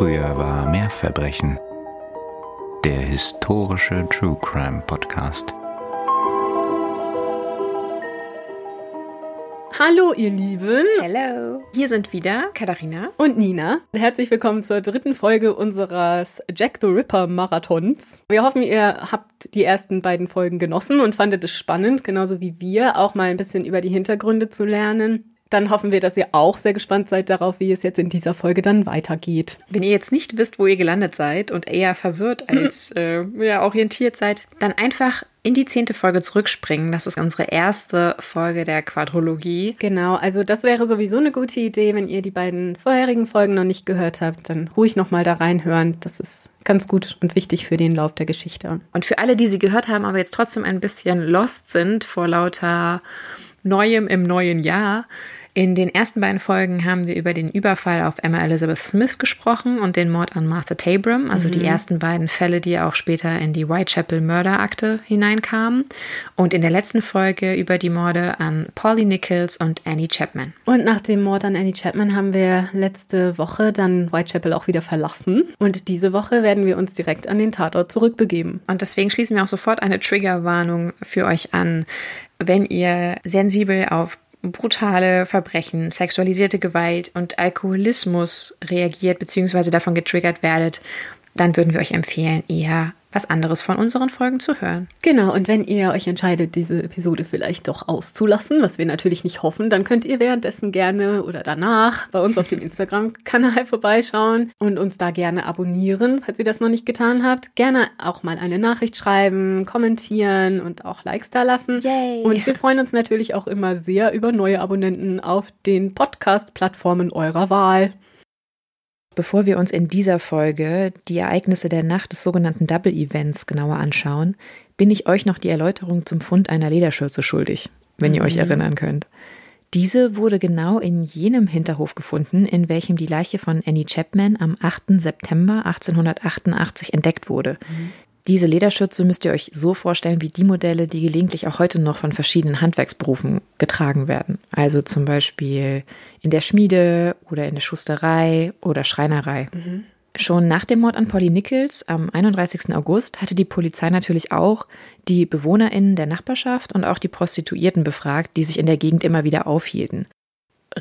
Früher war mehr Verbrechen. Der historische True Crime Podcast. Hallo, ihr Lieben. Hallo. Hier sind wieder Katharina und Nina. Herzlich willkommen zur dritten Folge unseres Jack the Ripper Marathons. Wir hoffen, ihr habt die ersten beiden Folgen genossen und fandet es spannend, genauso wie wir, auch mal ein bisschen über die Hintergründe zu lernen dann hoffen wir, dass ihr auch sehr gespannt seid darauf, wie es jetzt in dieser Folge dann weitergeht. Wenn ihr jetzt nicht wisst, wo ihr gelandet seid und eher verwirrt als äh, ja, orientiert seid, dann einfach in die zehnte Folge zurückspringen. Das ist unsere erste Folge der Quadrologie. Genau, also das wäre sowieso eine gute Idee, wenn ihr die beiden vorherigen Folgen noch nicht gehört habt, dann ruhig nochmal da reinhören. Das ist ganz gut und wichtig für den Lauf der Geschichte. Und für alle, die sie gehört haben, aber jetzt trotzdem ein bisschen lost sind vor lauter Neuem im neuen Jahr, in den ersten beiden Folgen haben wir über den Überfall auf Emma Elizabeth Smith gesprochen und den Mord an Martha Tabram, also mhm. die ersten beiden Fälle, die auch später in die Whitechapel Mörderakte hineinkamen. Und in der letzten Folge über die Morde an Polly Nichols und Annie Chapman. Und nach dem Mord an Annie Chapman haben wir letzte Woche dann Whitechapel auch wieder verlassen. Und diese Woche werden wir uns direkt an den Tatort zurückbegeben. Und deswegen schließen wir auch sofort eine Triggerwarnung für euch an. Wenn ihr sensibel auf brutale Verbrechen, sexualisierte Gewalt und Alkoholismus reagiert bzw. davon getriggert werdet, dann würden wir euch empfehlen, eher was anderes von unseren Folgen zu hören. Genau, und wenn ihr euch entscheidet, diese Episode vielleicht doch auszulassen, was wir natürlich nicht hoffen, dann könnt ihr währenddessen gerne oder danach bei uns auf dem Instagram-Kanal vorbeischauen und uns da gerne abonnieren, falls ihr das noch nicht getan habt. Gerne auch mal eine Nachricht schreiben, kommentieren und auch Likes da lassen. Yay. Und wir freuen uns natürlich auch immer sehr über neue Abonnenten auf den Podcast-Plattformen eurer Wahl. Bevor wir uns in dieser Folge die Ereignisse der Nacht des sogenannten Double Events genauer anschauen, bin ich euch noch die Erläuterung zum Fund einer Lederschürze schuldig, wenn ihr mhm. euch erinnern könnt. Diese wurde genau in jenem Hinterhof gefunden, in welchem die Leiche von Annie Chapman am 8. September 1888 entdeckt wurde. Mhm. Diese Lederschürze müsst ihr euch so vorstellen wie die Modelle, die gelegentlich auch heute noch von verschiedenen Handwerksberufen getragen werden. Also zum Beispiel in der Schmiede oder in der Schusterei oder Schreinerei. Mhm. Schon nach dem Mord an Polly Nichols am 31. August hatte die Polizei natürlich auch die BewohnerInnen der Nachbarschaft und auch die Prostituierten befragt, die sich in der Gegend immer wieder aufhielten.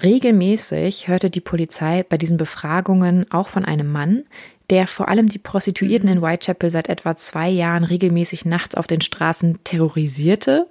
Regelmäßig hörte die Polizei bei diesen Befragungen auch von einem Mann, der vor allem die Prostituierten in Whitechapel seit etwa zwei Jahren regelmäßig nachts auf den Straßen terrorisierte,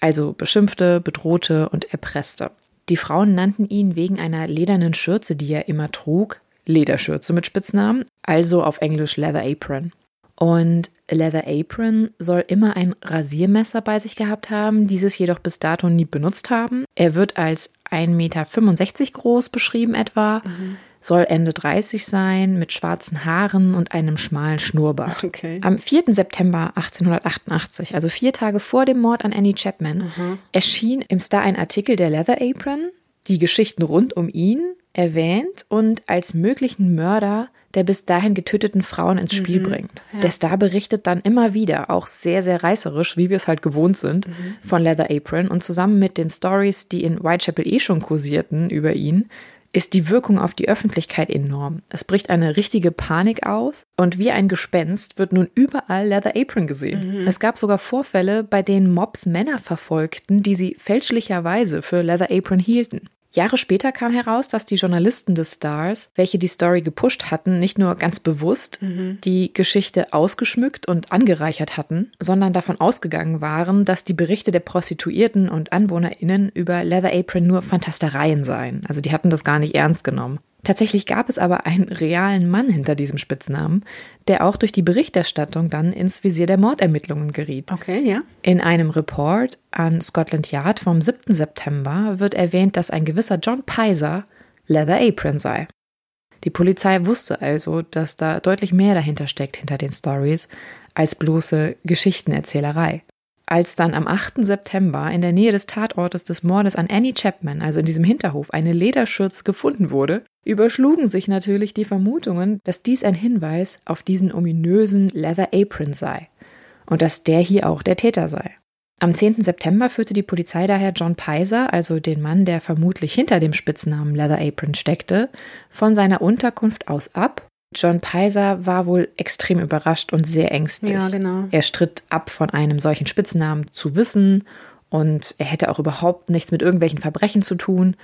also beschimpfte, bedrohte und erpresste. Die Frauen nannten ihn wegen einer ledernen Schürze, die er immer trug, Lederschürze mit Spitznamen, also auf Englisch Leather Apron. Und Leather Apron soll immer ein Rasiermesser bei sich gehabt haben, dieses jedoch bis dato nie benutzt haben. Er wird als 1,65 Meter groß beschrieben etwa. Mhm soll Ende 30 sein, mit schwarzen Haaren und einem schmalen Schnurrbart. Okay. Am 4. September 1888, also vier Tage vor dem Mord an Annie Chapman, mhm. erschien im Star ein Artikel der Leather Apron, die Geschichten rund um ihn erwähnt und als möglichen Mörder der bis dahin getöteten Frauen ins Spiel mhm. bringt. Ja. Der Star berichtet dann immer wieder, auch sehr, sehr reißerisch, wie wir es halt gewohnt sind, mhm. von Leather Apron und zusammen mit den Stories, die in Whitechapel eh schon kursierten über ihn, ist die Wirkung auf die Öffentlichkeit enorm. Es bricht eine richtige Panik aus und wie ein Gespenst wird nun überall Leather Apron gesehen. Mhm. Es gab sogar Vorfälle, bei denen Mobs Männer verfolgten, die sie fälschlicherweise für Leather Apron hielten. Jahre später kam heraus, dass die Journalisten des Stars, welche die Story gepusht hatten, nicht nur ganz bewusst mhm. die Geschichte ausgeschmückt und angereichert hatten, sondern davon ausgegangen waren, dass die Berichte der Prostituierten und AnwohnerInnen über Leather Apron nur Fantastereien seien. Also die hatten das gar nicht ernst genommen. Tatsächlich gab es aber einen realen Mann hinter diesem Spitznamen, der auch durch die Berichterstattung dann ins Visier der Mordermittlungen geriet. Okay, ja. In einem Report an Scotland Yard vom 7. September wird erwähnt, dass ein gewisser John Pizer Leather Apron sei. Die Polizei wusste also, dass da deutlich mehr dahinter steckt hinter den Stories als bloße Geschichtenerzählerei. Als dann am 8. September in der Nähe des Tatortes des Mordes an Annie Chapman, also in diesem Hinterhof, eine Lederschürze gefunden wurde, überschlugen sich natürlich die Vermutungen, dass dies ein Hinweis auf diesen ominösen Leather Apron sei und dass der hier auch der Täter sei. Am 10. September führte die Polizei daher John Pizer, also den Mann, der vermutlich hinter dem Spitznamen Leather Apron steckte, von seiner Unterkunft aus ab John Peiser war wohl extrem überrascht und sehr ängstlich. Ja, genau. Er stritt ab, von einem solchen Spitznamen zu wissen und er hätte auch überhaupt nichts mit irgendwelchen Verbrechen zu tun.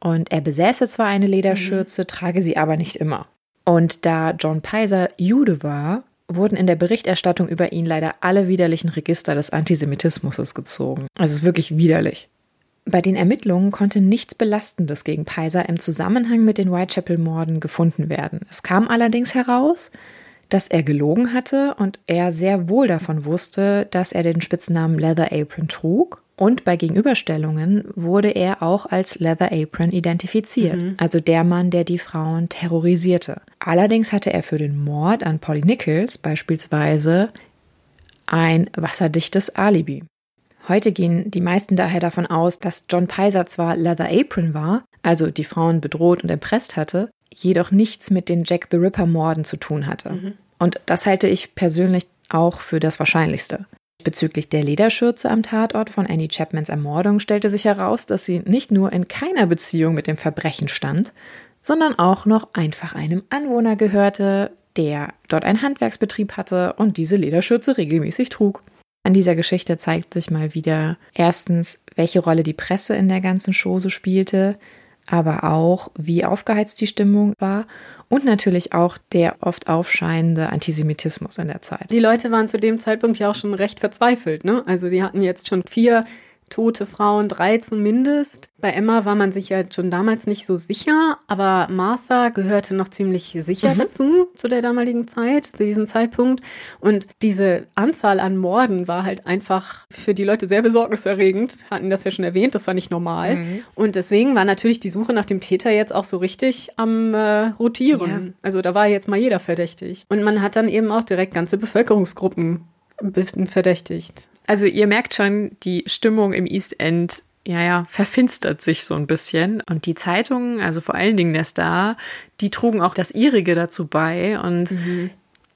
Und er besäße zwar eine Lederschürze, mhm. trage sie aber nicht immer. Und da John Peiser Jude war, wurden in der Berichterstattung über ihn leider alle widerlichen Register des Antisemitismus gezogen. Also es ist wirklich widerlich. Bei den Ermittlungen konnte nichts Belastendes gegen Peiser im Zusammenhang mit den Whitechapel-Morden gefunden werden. Es kam allerdings heraus, dass er gelogen hatte und er sehr wohl davon wusste, dass er den Spitznamen Leather Apron trug. Und bei Gegenüberstellungen wurde er auch als Leather Apron identifiziert, mhm. also der Mann, der die Frauen terrorisierte. Allerdings hatte er für den Mord an Polly Nichols beispielsweise ein wasserdichtes Alibi. Heute gehen die meisten daher davon aus, dass John Peiser zwar Leather Apron war, also die Frauen bedroht und erpresst hatte, jedoch nichts mit den Jack the Ripper Morden zu tun hatte. Mhm. Und das halte ich persönlich auch für das Wahrscheinlichste. Bezüglich der Lederschürze am Tatort von Annie Chapmans Ermordung stellte sich heraus, dass sie nicht nur in keiner Beziehung mit dem Verbrechen stand, sondern auch noch einfach einem Anwohner gehörte, der dort einen Handwerksbetrieb hatte und diese Lederschürze regelmäßig trug. An dieser Geschichte zeigt sich mal wieder erstens, welche Rolle die Presse in der ganzen Chose spielte, aber auch, wie aufgeheizt die Stimmung war und natürlich auch der oft aufscheinende Antisemitismus in der Zeit. Die Leute waren zu dem Zeitpunkt ja auch schon recht verzweifelt, ne? Also sie hatten jetzt schon vier tote Frauen, drei zumindest. Bei Emma war man sich ja schon damals nicht so sicher, aber Martha gehörte noch ziemlich sicher mhm. dazu, zu der damaligen Zeit, zu diesem Zeitpunkt. Und diese Anzahl an Morden war halt einfach für die Leute sehr besorgniserregend. Hatten das ja schon erwähnt, das war nicht normal. Mhm. Und deswegen war natürlich die Suche nach dem Täter jetzt auch so richtig am äh, Rotieren. Ja. Also da war jetzt mal jeder verdächtig. Und man hat dann eben auch direkt ganze Bevölkerungsgruppen ein bisschen verdächtigt. Also ihr merkt schon, die Stimmung im East End ja, ja, verfinstert sich so ein bisschen. Und die Zeitungen, also vor allen Dingen der Star, die trugen auch das ihrige dazu bei. Und mhm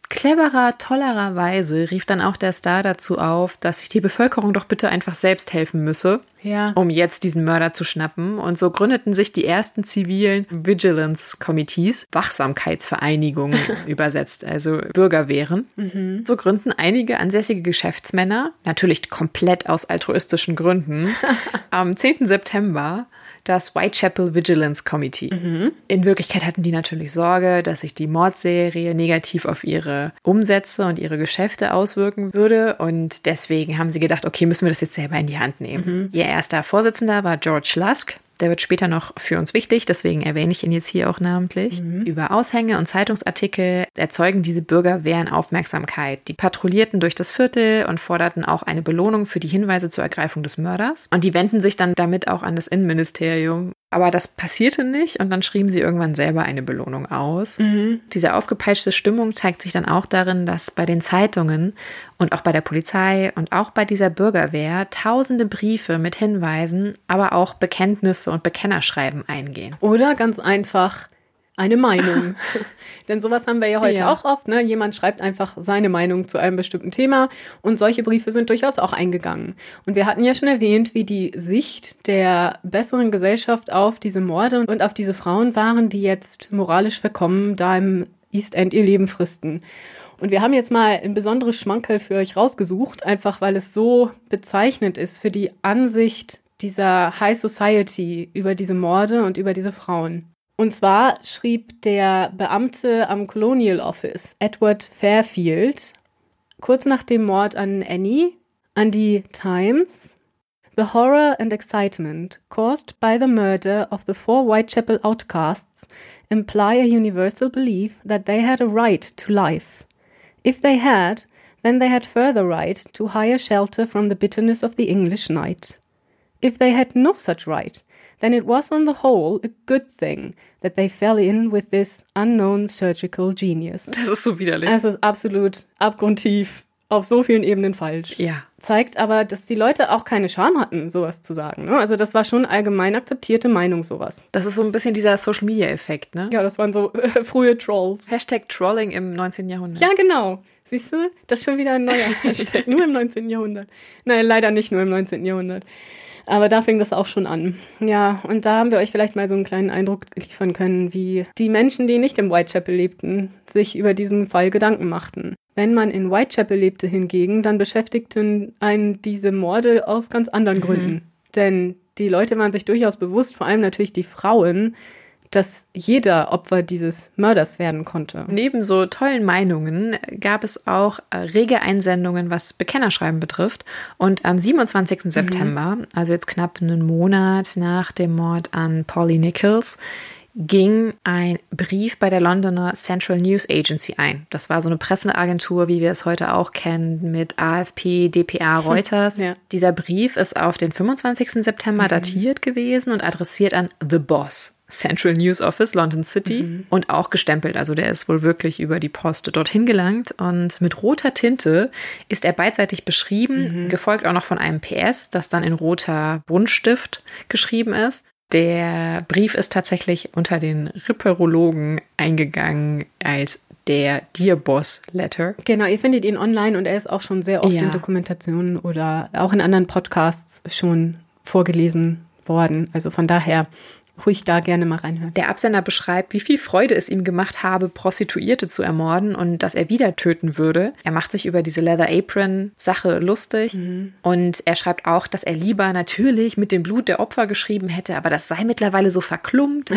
cleverer, tollererweise rief dann auch der Star dazu auf, dass sich die Bevölkerung doch bitte einfach selbst helfen müsse, ja. um jetzt diesen Mörder zu schnappen. Und so gründeten sich die ersten zivilen Vigilance Committees, Wachsamkeitsvereinigungen übersetzt, also Bürgerwehren. Mhm. So gründen einige ansässige Geschäftsmänner, natürlich komplett aus altruistischen Gründen, am 10. September das Whitechapel Vigilance Committee. Mhm. In Wirklichkeit hatten die natürlich Sorge, dass sich die Mordserie negativ auf ihre Umsätze und ihre Geschäfte auswirken würde. Und deswegen haben sie gedacht, okay, müssen wir das jetzt selber in die Hand nehmen. Mhm. Ihr erster Vorsitzender war George Lusk. Der wird später noch für uns wichtig, deswegen erwähne ich ihn jetzt hier auch namentlich. Mhm. Über Aushänge und Zeitungsartikel erzeugen diese Bürgerwehren Aufmerksamkeit. Die patrouillierten durch das Viertel und forderten auch eine Belohnung für die Hinweise zur Ergreifung des Mörders. Und die wenden sich dann damit auch an das Innenministerium aber das passierte nicht und dann schrieben sie irgendwann selber eine Belohnung aus. Mhm. Diese aufgepeitschte Stimmung zeigt sich dann auch darin, dass bei den Zeitungen und auch bei der Polizei und auch bei dieser Bürgerwehr tausende Briefe mit Hinweisen, aber auch Bekenntnisse und Bekennerschreiben eingehen. Oder ganz einfach eine Meinung. Denn sowas haben wir ja heute ja. auch oft. Ne? Jemand schreibt einfach seine Meinung zu einem bestimmten Thema und solche Briefe sind durchaus auch eingegangen. Und wir hatten ja schon erwähnt, wie die Sicht der besseren Gesellschaft auf diese Morde und auf diese Frauen waren, die jetzt moralisch verkommen da im East End ihr Leben fristen. Und wir haben jetzt mal ein besonderes Schmankerl für euch rausgesucht, einfach weil es so bezeichnend ist für die Ansicht dieser High Society über diese Morde und über diese Frauen. Und zwar schrieb der Beamte am Colonial Office, Edward Fairfield, kurz nach dem Mord an Annie, an die Times, The horror and excitement caused by the murder of the four Whitechapel outcasts imply a universal belief that they had a right to life. If they had, then they had further right to higher shelter from the bitterness of the English night. If they had no such right, then it was on the whole a good thing that they fell in with this unknown surgical genius. Das ist so widerlich. Es ist absolut abgrundtief auf so vielen Ebenen falsch. Ja. Zeigt aber, dass die Leute auch keine Scham hatten, sowas zu sagen. Ne? Also das war schon allgemein akzeptierte Meinung, sowas. Das ist so ein bisschen dieser Social-Media-Effekt, ne? Ja, das waren so äh, frühe Trolls. Hashtag Trolling im 19. Jahrhundert. Ja, genau. Siehst du, das ist schon wieder ein neuer Hashtag, nur im 19. Jahrhundert. Nein, leider nicht nur im 19. Jahrhundert. Aber da fing das auch schon an. Ja, und da haben wir euch vielleicht mal so einen kleinen Eindruck liefern können, wie die Menschen, die nicht im Whitechapel lebten, sich über diesen Fall Gedanken machten. Wenn man in Whitechapel lebte hingegen, dann beschäftigten einen diese Morde aus ganz anderen mhm. Gründen. Denn die Leute waren sich durchaus bewusst, vor allem natürlich die Frauen, dass jeder Opfer dieses Mörders werden konnte. Neben so tollen Meinungen gab es auch äh, rege Einsendungen, was Bekennerschreiben betrifft. Und am 27. Mhm. September, also jetzt knapp einen Monat nach dem Mord an Polly Nichols, ging ein Brief bei der Londoner Central News Agency ein. Das war so eine Presseagentur, wie wir es heute auch kennen, mit AFP, DPA, Reuters. Ja. Dieser Brief ist auf den 25. September mhm. datiert gewesen und adressiert an The Boss. Central News Office, London City mhm. und auch gestempelt. Also der ist wohl wirklich über die Post dorthin gelangt und mit roter Tinte ist er beidseitig beschrieben, mhm. gefolgt auch noch von einem PS, das dann in roter Buntstift geschrieben ist. Der Brief ist tatsächlich unter den Ripperologen eingegangen als der Dear Boss Letter. Genau, ihr findet ihn online und er ist auch schon sehr oft ja. in Dokumentationen oder auch in anderen Podcasts schon vorgelesen worden. Also von daher ruhig da gerne mal reinhören. Der Absender beschreibt, wie viel Freude es ihm gemacht habe, Prostituierte zu ermorden und dass er wieder töten würde. Er macht sich über diese Leather Apron Sache lustig mhm. und er schreibt auch, dass er lieber natürlich mit dem Blut der Opfer geschrieben hätte, aber das sei mittlerweile so verklumpt.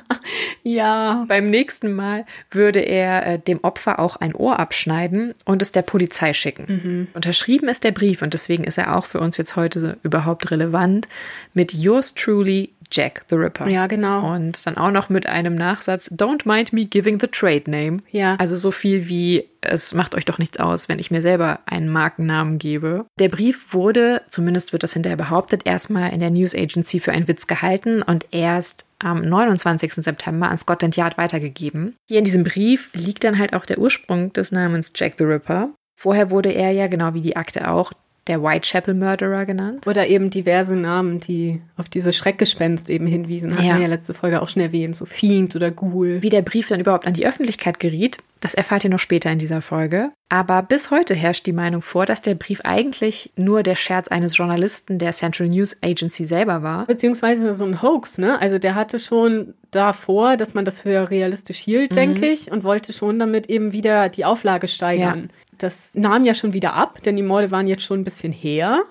ja. Beim nächsten Mal würde er äh, dem Opfer auch ein Ohr abschneiden und es der Polizei schicken. Mhm. Unterschrieben ist der Brief und deswegen ist er auch für uns jetzt heute überhaupt relevant mit Yours truly Jack the Ripper. Ja, genau. Und dann auch noch mit einem Nachsatz, Don't mind me giving the trade name. Ja. Also so viel wie, es macht euch doch nichts aus, wenn ich mir selber einen Markennamen gebe. Der Brief wurde, zumindest wird das hinterher behauptet, erstmal in der News Agency für einen Witz gehalten und erst am 29. September an Scotland Yard weitergegeben. Hier in diesem Brief liegt dann halt auch der Ursprung des Namens Jack the Ripper. Vorher wurde er ja, genau wie die Akte auch, der Whitechapel Murderer genannt. Oder eben diverse Namen, die auf diese Schreckgespenst eben hinwiesen. Hatten ja. wir ja letzte Folge auch schon erwähnt, so Fiend oder Ghoul. Wie der Brief dann überhaupt an die Öffentlichkeit geriet, das erfahrt ihr noch später in dieser Folge. Aber bis heute herrscht die Meinung vor, dass der Brief eigentlich nur der Scherz eines Journalisten der Central News Agency selber war. Beziehungsweise so ein Hoax, ne? Also der hatte schon davor, dass man das für realistisch hielt, mhm. denke ich, und wollte schon damit eben wieder die Auflage steigern. Ja. Das nahm ja schon wieder ab, denn die Morde waren jetzt schon ein bisschen her.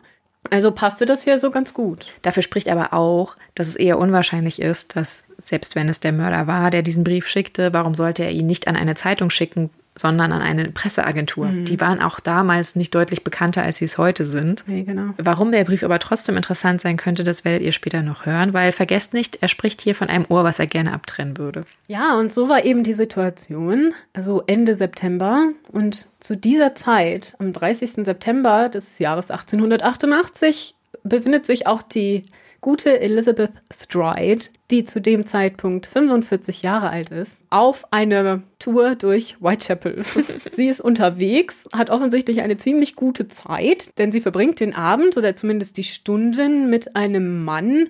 Also passte das hier so ganz gut. Dafür spricht aber auch, dass es eher unwahrscheinlich ist, dass selbst wenn es der Mörder war, der diesen Brief schickte, warum sollte er ihn nicht an eine Zeitung schicken, sondern an eine Presseagentur. Mhm. Die waren auch damals nicht deutlich bekannter, als sie es heute sind. Nee, genau. Warum der Brief aber trotzdem interessant sein könnte, das werdet ihr später noch hören, weil vergesst nicht, er spricht hier von einem Ohr, was er gerne abtrennen würde. Ja, und so war eben die Situation, also Ende September. Und zu dieser Zeit, am 30. September des Jahres 1888, befindet sich auch die gute Elizabeth Stride, die zu dem Zeitpunkt 45 Jahre alt ist, auf eine Tour durch Whitechapel. sie ist unterwegs, hat offensichtlich eine ziemlich gute Zeit, denn sie verbringt den Abend oder zumindest die Stunden mit einem Mann,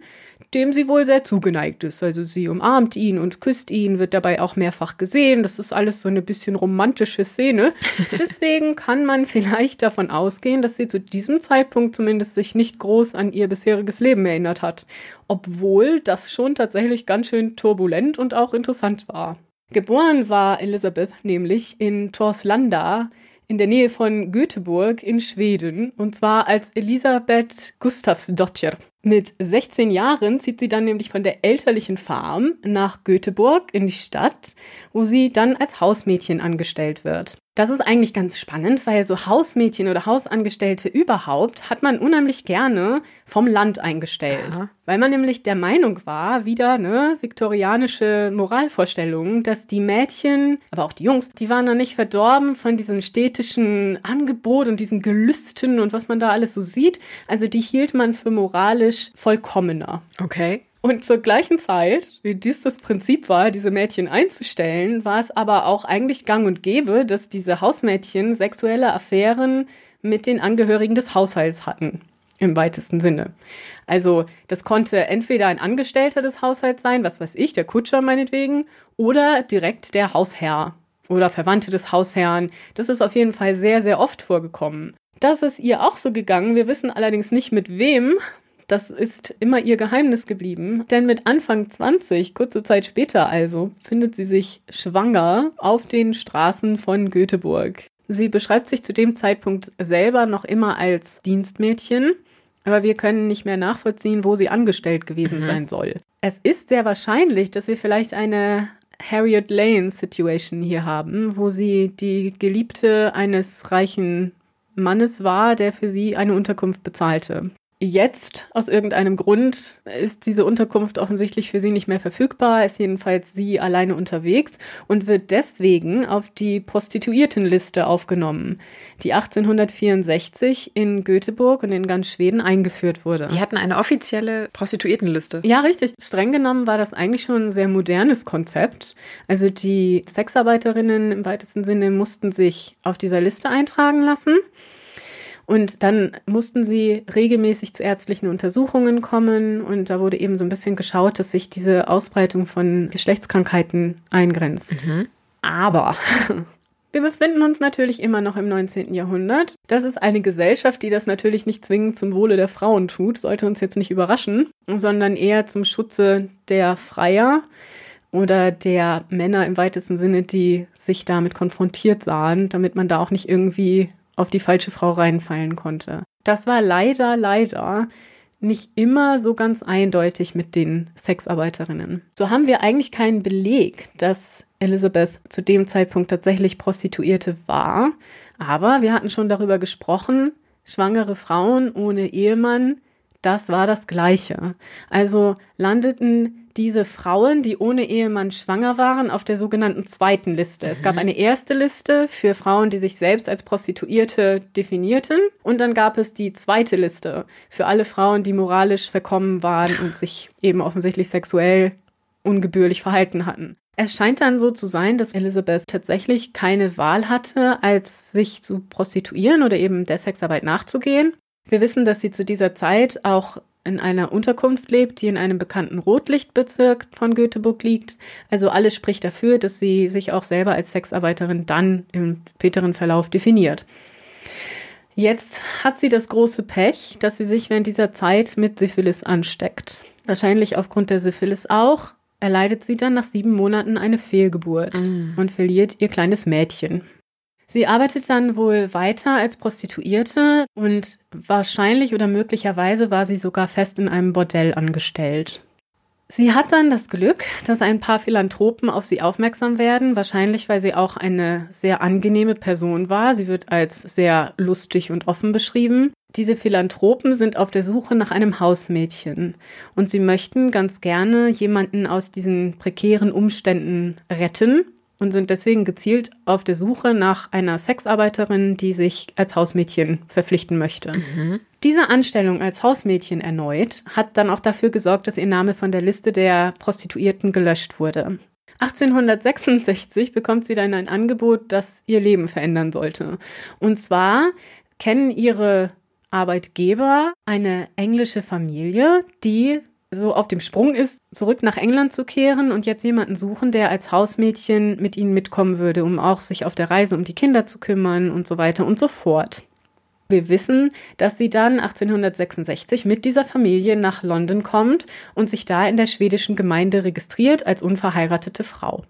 dem sie wohl sehr zugeneigt ist. Also sie umarmt ihn und küsst ihn, wird dabei auch mehrfach gesehen. Das ist alles so eine bisschen romantische Szene. Deswegen kann man vielleicht davon ausgehen, dass sie zu diesem Zeitpunkt zumindest sich nicht groß an ihr bisheriges Leben erinnert hat. Obwohl das schon tatsächlich ganz schön turbulent und auch interessant war. Geboren war Elisabeth nämlich in Torslanda in der Nähe von Göteborg in Schweden und zwar als Elisabeth Gustavsdotter. Mit 16 Jahren zieht sie dann nämlich von der elterlichen Farm nach Göteborg in die Stadt, wo sie dann als Hausmädchen angestellt wird. Das ist eigentlich ganz spannend, weil so Hausmädchen oder Hausangestellte überhaupt hat man unheimlich gerne vom Land eingestellt. Aha. Weil man nämlich der Meinung war, wieder, ne, viktorianische Moralvorstellungen, dass die Mädchen, aber auch die Jungs, die waren noch nicht verdorben von diesem städtischen Angebot und diesen Gelüsten und was man da alles so sieht. Also die hielt man für moralisch vollkommener. Okay. Und zur gleichen Zeit, wie dies das Prinzip war, diese Mädchen einzustellen, war es aber auch eigentlich gang und gäbe, dass diese Hausmädchen sexuelle Affären mit den Angehörigen des Haushalts hatten. Im weitesten Sinne. Also, das konnte entweder ein Angestellter des Haushalts sein, was weiß ich, der Kutscher meinetwegen, oder direkt der Hausherr oder Verwandte des Hausherrn. Das ist auf jeden Fall sehr, sehr oft vorgekommen. Das ist ihr auch so gegangen. Wir wissen allerdings nicht mit wem, Das ist immer ihr Geheimnis geblieben. Denn mit Anfang 20, kurze Zeit später also, findet sie sich schwanger auf den Straßen von Göteborg. Sie beschreibt sich zu dem Zeitpunkt selber noch immer als Dienstmädchen, aber wir können nicht mehr nachvollziehen, wo sie angestellt gewesen mhm. sein soll. Es ist sehr wahrscheinlich, dass wir vielleicht eine Harriet Lane Situation hier haben, wo sie die Geliebte eines reichen Mannes war, der für sie eine Unterkunft bezahlte. Jetzt, aus irgendeinem Grund, ist diese Unterkunft offensichtlich für sie nicht mehr verfügbar, ist jedenfalls sie alleine unterwegs und wird deswegen auf die Prostituiertenliste aufgenommen, die 1864 in Göteborg und in ganz Schweden eingeführt wurde. Die hatten eine offizielle Prostituiertenliste. Ja, richtig. Streng genommen war das eigentlich schon ein sehr modernes Konzept. Also die Sexarbeiterinnen im weitesten Sinne mussten sich auf dieser Liste eintragen lassen. Und dann mussten sie regelmäßig zu ärztlichen Untersuchungen kommen und da wurde eben so ein bisschen geschaut, dass sich diese Ausbreitung von Geschlechtskrankheiten eingrenzt. Mhm. Aber wir befinden uns natürlich immer noch im 19. Jahrhundert. Das ist eine Gesellschaft, die das natürlich nicht zwingend zum Wohle der Frauen tut, sollte uns jetzt nicht überraschen, sondern eher zum Schutze der Freier oder der Männer im weitesten Sinne, die sich damit konfrontiert sahen, damit man da auch nicht irgendwie auf die falsche Frau reinfallen konnte. Das war leider, leider nicht immer so ganz eindeutig mit den Sexarbeiterinnen. So haben wir eigentlich keinen Beleg, dass Elizabeth zu dem Zeitpunkt tatsächlich Prostituierte war. Aber wir hatten schon darüber gesprochen, schwangere Frauen ohne Ehemann, das war das Gleiche. Also landeten diese Frauen, die ohne Ehemann schwanger waren, auf der sogenannten zweiten Liste. Mhm. Es gab mhm. eine erste Liste für Frauen, die sich selbst als Prostituierte definierten. Und dann gab es die zweite Liste für alle Frauen, die moralisch verkommen waren und sich eben offensichtlich sexuell ungebührlich verhalten hatten. Es scheint dann so zu sein, dass Elizabeth tatsächlich keine Wahl hatte, als sich zu prostituieren oder eben der Sexarbeit nachzugehen. Wir wissen, dass sie zu dieser Zeit auch in einer Unterkunft lebt, die in einem bekannten Rotlichtbezirk von Göteborg liegt. Also alles spricht dafür, dass sie sich auch selber als Sexarbeiterin dann im späteren Verlauf definiert. Jetzt hat sie das große Pech, dass sie sich während dieser Zeit mit Syphilis ansteckt. Wahrscheinlich aufgrund der Syphilis auch erleidet sie dann nach sieben Monaten eine Fehlgeburt mm. und verliert ihr kleines Mädchen. Sie arbeitet dann wohl weiter als Prostituierte und wahrscheinlich oder möglicherweise war sie sogar fest in einem Bordell angestellt. Sie hat dann das Glück, dass ein paar Philanthropen auf sie aufmerksam werden, wahrscheinlich weil sie auch eine sehr angenehme Person war. Sie wird als sehr lustig und offen beschrieben. Diese Philanthropen sind auf der Suche nach einem Hausmädchen und sie möchten ganz gerne jemanden aus diesen prekären Umständen retten und sind deswegen gezielt auf der Suche nach einer Sexarbeiterin, die sich als Hausmädchen verpflichten möchte. Mhm. Diese Anstellung als Hausmädchen erneut hat dann auch dafür gesorgt, dass ihr Name von der Liste der Prostituierten gelöscht wurde. 1866 bekommt sie dann ein Angebot, das ihr Leben verändern sollte. Und zwar kennen ihre Arbeitgeber eine englische Familie, die so auf dem Sprung ist, zurück nach England zu kehren und jetzt jemanden suchen, der als Hausmädchen mit ihnen mitkommen würde, um auch sich auf der Reise um die Kinder zu kümmern und so weiter und so fort. Wir wissen, dass sie dann 1866 mit dieser Familie nach London kommt und sich da in der schwedischen Gemeinde registriert als unverheiratete Frau.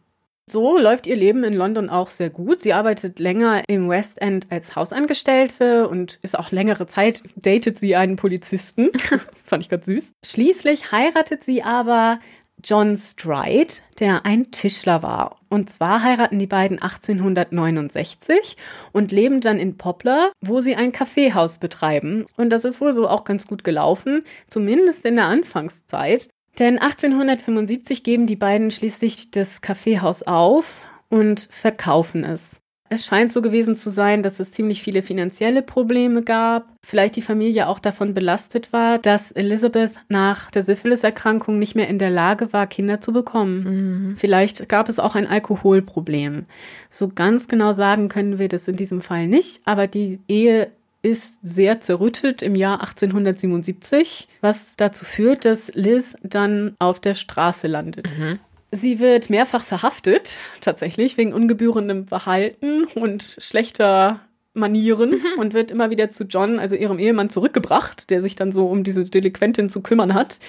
So läuft ihr Leben in London auch sehr gut. Sie arbeitet länger im West End als Hausangestellte und ist auch längere Zeit, datet sie einen Polizisten. das fand ich ganz süß. Schließlich heiratet sie aber John Stride, der ein Tischler war. Und zwar heiraten die beiden 1869 und leben dann in Poplar, wo sie ein Kaffeehaus betreiben. Und das ist wohl so auch ganz gut gelaufen, zumindest in der Anfangszeit. Denn 1875 geben die beiden schließlich das Kaffeehaus auf und verkaufen es. Es scheint so gewesen zu sein, dass es ziemlich viele finanzielle Probleme gab. Vielleicht die Familie auch davon belastet war, dass Elizabeth nach der Syphilis-Erkrankung nicht mehr in der Lage war, Kinder zu bekommen. Mhm. Vielleicht gab es auch ein Alkoholproblem. So ganz genau sagen können wir das in diesem Fall nicht, aber die Ehe ist sehr zerrüttet im Jahr 1877, was dazu führt, dass Liz dann auf der Straße landet. Mhm. Sie wird mehrfach verhaftet, tatsächlich, wegen ungebührendem Verhalten und schlechter Manieren und wird immer wieder zu John, also ihrem Ehemann, zurückgebracht, der sich dann so um diese Delinquentin zu kümmern hat.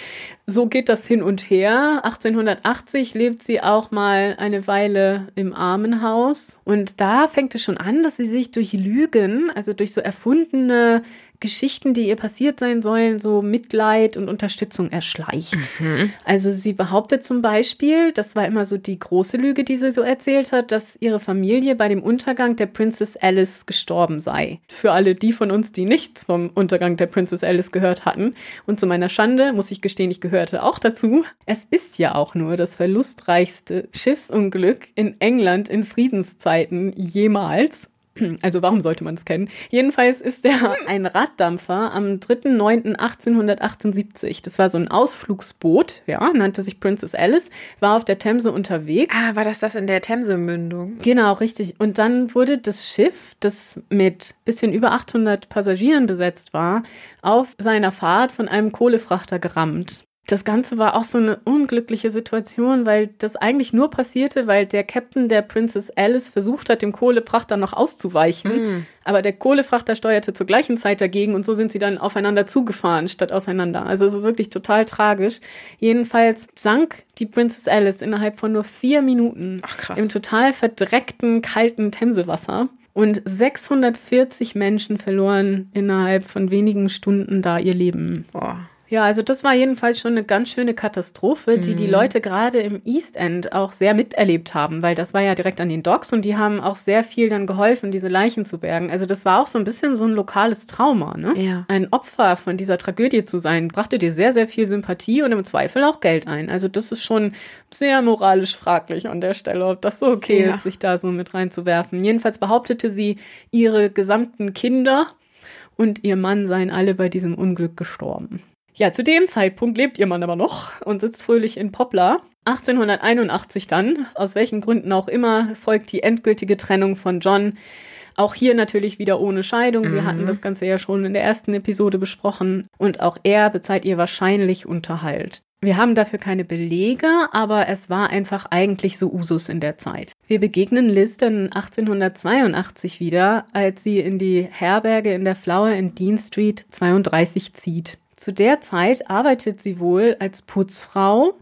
So geht das hin und her. 1880 lebt sie auch mal eine Weile im Armenhaus und da fängt es schon an, dass sie sich durch Lügen, also durch so erfundene Geschichten, die ihr passiert sein sollen, so Mitleid und Unterstützung erschleicht. Mhm. Also sie behauptet zum Beispiel, das war immer so die große Lüge, die sie so erzählt hat, dass ihre Familie bei dem Untergang der Princess Alice gestorben sei. Für alle die von uns, die nichts vom Untergang der Princess Alice gehört hatten. Und zu meiner Schande muss ich gestehen, ich gehörte auch dazu. Es ist ja auch nur das verlustreichste Schiffsunglück in England in Friedenszeiten jemals. Also warum sollte man es kennen? Jedenfalls ist der ein Raddampfer am 3.9.1878. Das war so ein Ausflugsboot, ja, nannte sich Princess Alice, war auf der Themse unterwegs. Ah, war das das in der Themse-Mündung? Genau, richtig. Und dann wurde das Schiff, das mit bisschen über 800 Passagieren besetzt war, auf seiner Fahrt von einem Kohlefrachter gerammt das Ganze war auch so eine unglückliche Situation, weil das eigentlich nur passierte, weil der Captain der Princess Alice versucht hat, dem Kohlefrachter noch auszuweichen. Mm. Aber der Kohlefrachter steuerte zur gleichen Zeit dagegen und so sind sie dann aufeinander zugefahren statt auseinander. Also es ist wirklich total tragisch. Jedenfalls sank die Princess Alice innerhalb von nur vier Minuten Ach, im total verdreckten, kalten Themsewasser. Und 640 Menschen verloren innerhalb von wenigen Stunden da ihr Leben. Boah. Ja, also das war jedenfalls schon eine ganz schöne Katastrophe, die mhm. die Leute gerade im East End auch sehr miterlebt haben, weil das war ja direkt an den Docks und die haben auch sehr viel dann geholfen, diese Leichen zu bergen. Also das war auch so ein bisschen so ein lokales Trauma, ne? Ja. Ein Opfer von dieser Tragödie zu sein, brachte dir sehr, sehr viel Sympathie und im Zweifel auch Geld ein. Also das ist schon sehr moralisch fraglich an der Stelle, ob das so okay ja. ist, sich da so mit reinzuwerfen. Jedenfalls behauptete sie, ihre gesamten Kinder und ihr Mann seien alle bei diesem Unglück gestorben. Ja, zu dem Zeitpunkt lebt ihr Mann aber noch und sitzt fröhlich in Poplar. 1881 dann, aus welchen Gründen auch immer, folgt die endgültige Trennung von John. Auch hier natürlich wieder ohne Scheidung. Wir mhm. hatten das Ganze ja schon in der ersten Episode besprochen. Und auch er bezahlt ihr wahrscheinlich Unterhalt. Wir haben dafür keine Belege, aber es war einfach eigentlich so Usus in der Zeit. Wir begegnen Liz dann 1882 wieder, als sie in die Herberge in der Flower in Dean Street 32 zieht. Zu der Zeit arbeitet sie wohl als Putzfrau,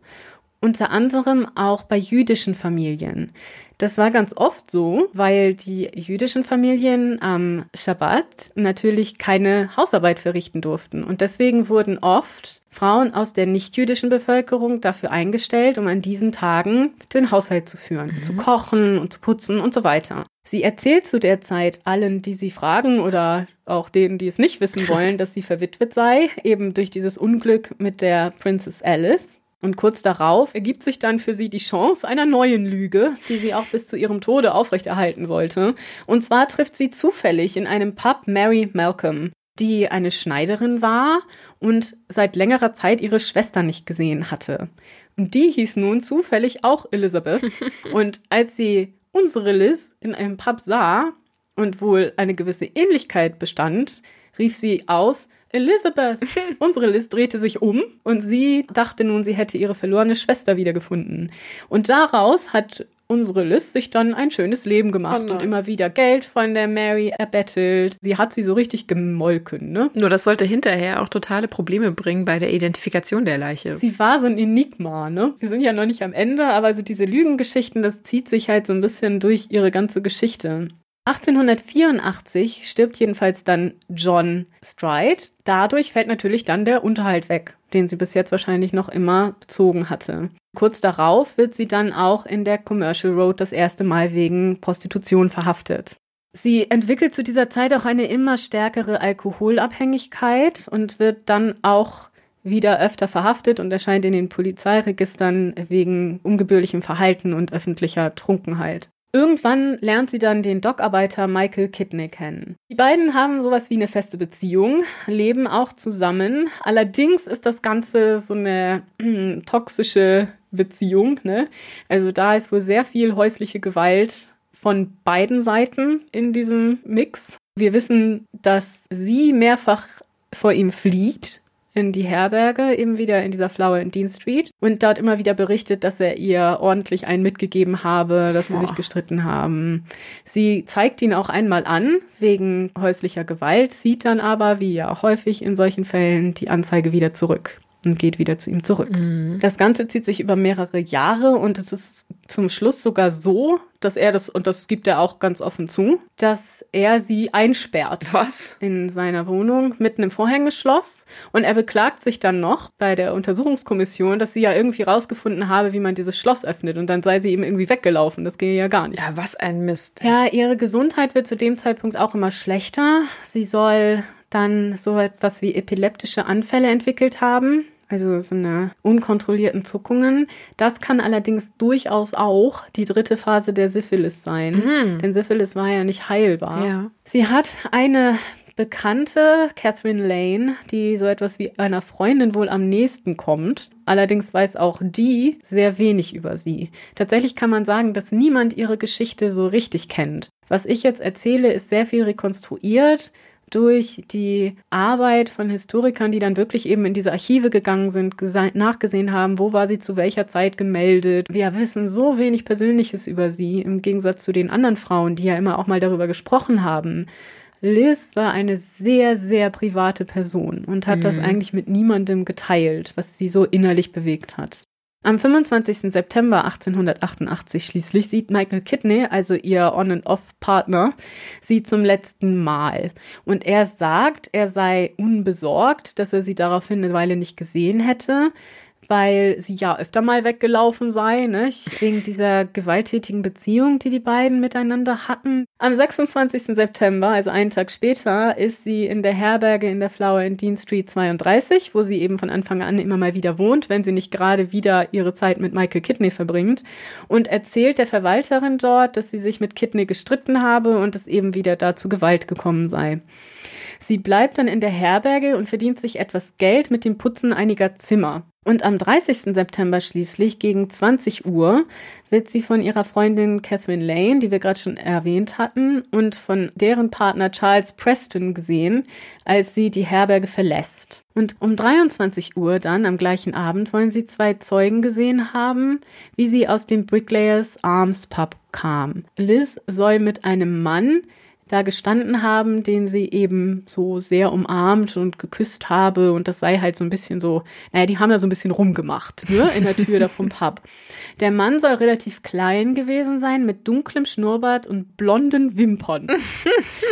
unter anderem auch bei jüdischen Familien. Das war ganz oft so, weil die jüdischen Familien am Schabbat natürlich keine Hausarbeit verrichten durften. Und deswegen wurden oft Frauen aus der nichtjüdischen Bevölkerung dafür eingestellt, um an diesen Tagen den Haushalt zu führen, mhm. zu kochen und zu putzen und so weiter. Sie erzählt zu der Zeit allen, die sie fragen oder auch denen, die es nicht wissen wollen, dass sie verwitwet sei, eben durch dieses Unglück mit der Princess Alice. Und kurz darauf ergibt sich dann für sie die Chance einer neuen Lüge, die sie auch bis zu ihrem Tode aufrechterhalten sollte. Und zwar trifft sie zufällig in einem Pub Mary Malcolm, die eine Schneiderin war und seit längerer Zeit ihre Schwester nicht gesehen hatte. Und die hieß nun zufällig auch Elizabeth. und als sie unsere Liz in einem Pub sah und wohl eine gewisse Ähnlichkeit bestand, rief sie aus, Elizabeth! Unsere Liz drehte sich um und sie dachte nun, sie hätte ihre verlorene Schwester wiedergefunden. Und daraus hat unsere Liz sich dann ein schönes Leben gemacht oh und immer wieder Geld von der Mary erbettelt. Sie hat sie so richtig gemolken, ne? Nur das sollte hinterher auch totale Probleme bringen bei der Identifikation der Leiche. Sie war so ein Enigma, ne? Wir sind ja noch nicht am Ende, aber so diese Lügengeschichten, das zieht sich halt so ein bisschen durch ihre ganze Geschichte. 1884 stirbt jedenfalls dann John Stride. Dadurch fällt natürlich dann der Unterhalt weg, den sie bis jetzt wahrscheinlich noch immer bezogen hatte. Kurz darauf wird sie dann auch in der Commercial Road das erste Mal wegen Prostitution verhaftet. Sie entwickelt zu dieser Zeit auch eine immer stärkere Alkoholabhängigkeit und wird dann auch wieder öfter verhaftet und erscheint in den Polizeiregistern wegen ungebührlichem Verhalten und öffentlicher Trunkenheit. Irgendwann lernt sie dann den Dockarbeiter Michael Kidney kennen. Die beiden haben sowas wie eine feste Beziehung, leben auch zusammen. Allerdings ist das Ganze so eine äh, toxische Beziehung. Ne? Also da ist wohl sehr viel häusliche Gewalt von beiden Seiten in diesem Mix. Wir wissen, dass sie mehrfach vor ihm flieht in die Herberge, eben wieder in dieser Flower and Dean Street und dort immer wieder berichtet, dass er ihr ordentlich einen mitgegeben habe, dass sie sich gestritten haben. Sie zeigt ihn auch einmal an, wegen häuslicher Gewalt, sieht dann aber, wie ja häufig in solchen Fällen, die Anzeige wieder zurück und geht wieder zu ihm zurück. Mhm. Das Ganze zieht sich über mehrere Jahre und es ist zum Schluss sogar so, dass er das, und das gibt er auch ganz offen zu, dass er sie einsperrt. Was? In seiner Wohnung mit einem Vorhängeschloss. Und er beklagt sich dann noch bei der Untersuchungskommission, dass sie ja irgendwie rausgefunden habe, wie man dieses Schloss öffnet. Und dann sei sie ihm irgendwie weggelaufen. Das gehe ja gar nicht. Ja, was ein Mist. Ja, ihre Gesundheit wird zu dem Zeitpunkt auch immer schlechter. Sie soll dann so etwas wie epileptische Anfälle entwickelt haben, also so eine unkontrollierten Zuckungen. Das kann allerdings durchaus auch die dritte Phase der Syphilis sein, mhm. denn Syphilis war ja nicht heilbar. Ja. Sie hat eine Bekannte, Catherine Lane, die so etwas wie einer Freundin wohl am nächsten kommt. Allerdings weiß auch die sehr wenig über sie. Tatsächlich kann man sagen, dass niemand ihre Geschichte so richtig kennt. Was ich jetzt erzähle, ist sehr viel rekonstruiert durch die Arbeit von Historikern, die dann wirklich eben in diese Archive gegangen sind, nachgesehen haben, wo war sie zu welcher Zeit gemeldet. Wir wissen so wenig Persönliches über sie im Gegensatz zu den anderen Frauen, die ja immer auch mal darüber gesprochen haben. Liz war eine sehr, sehr private Person und hat mhm. das eigentlich mit niemandem geteilt, was sie so innerlich bewegt hat. Am 25. September 1888 schließlich sieht Michael Kidney, also ihr On-and-Off-Partner, sie zum letzten Mal. Und er sagt, er sei unbesorgt, dass er sie daraufhin eine Weile nicht gesehen hätte weil sie ja öfter mal weggelaufen sei, nicht? wegen dieser gewalttätigen Beziehung, die die beiden miteinander hatten. Am 26. September, also einen Tag später, ist sie in der Herberge in der Flower in Dean Street 32, wo sie eben von Anfang an immer mal wieder wohnt, wenn sie nicht gerade wieder ihre Zeit mit Michael Kidney verbringt und erzählt der Verwalterin dort, dass sie sich mit Kidney gestritten habe und es eben wieder dazu Gewalt gekommen sei. Sie bleibt dann in der Herberge und verdient sich etwas Geld mit dem Putzen einiger Zimmer. Und am 30. September schließlich gegen 20 Uhr wird sie von ihrer Freundin Catherine Lane, die wir gerade schon erwähnt hatten, und von deren Partner Charles Preston gesehen, als sie die Herberge verlässt. Und um 23 Uhr dann am gleichen Abend wollen sie zwei Zeugen gesehen haben, wie sie aus dem Bricklayers Arms Pub kam. Liz soll mit einem Mann, da gestanden haben, den sie eben so sehr umarmt und geküsst habe. Und das sei halt so ein bisschen so, naja, die haben ja so ein bisschen rumgemacht, ne, in der Tür da vom Pub. Der Mann soll relativ klein gewesen sein, mit dunklem Schnurrbart und blonden Wimpern.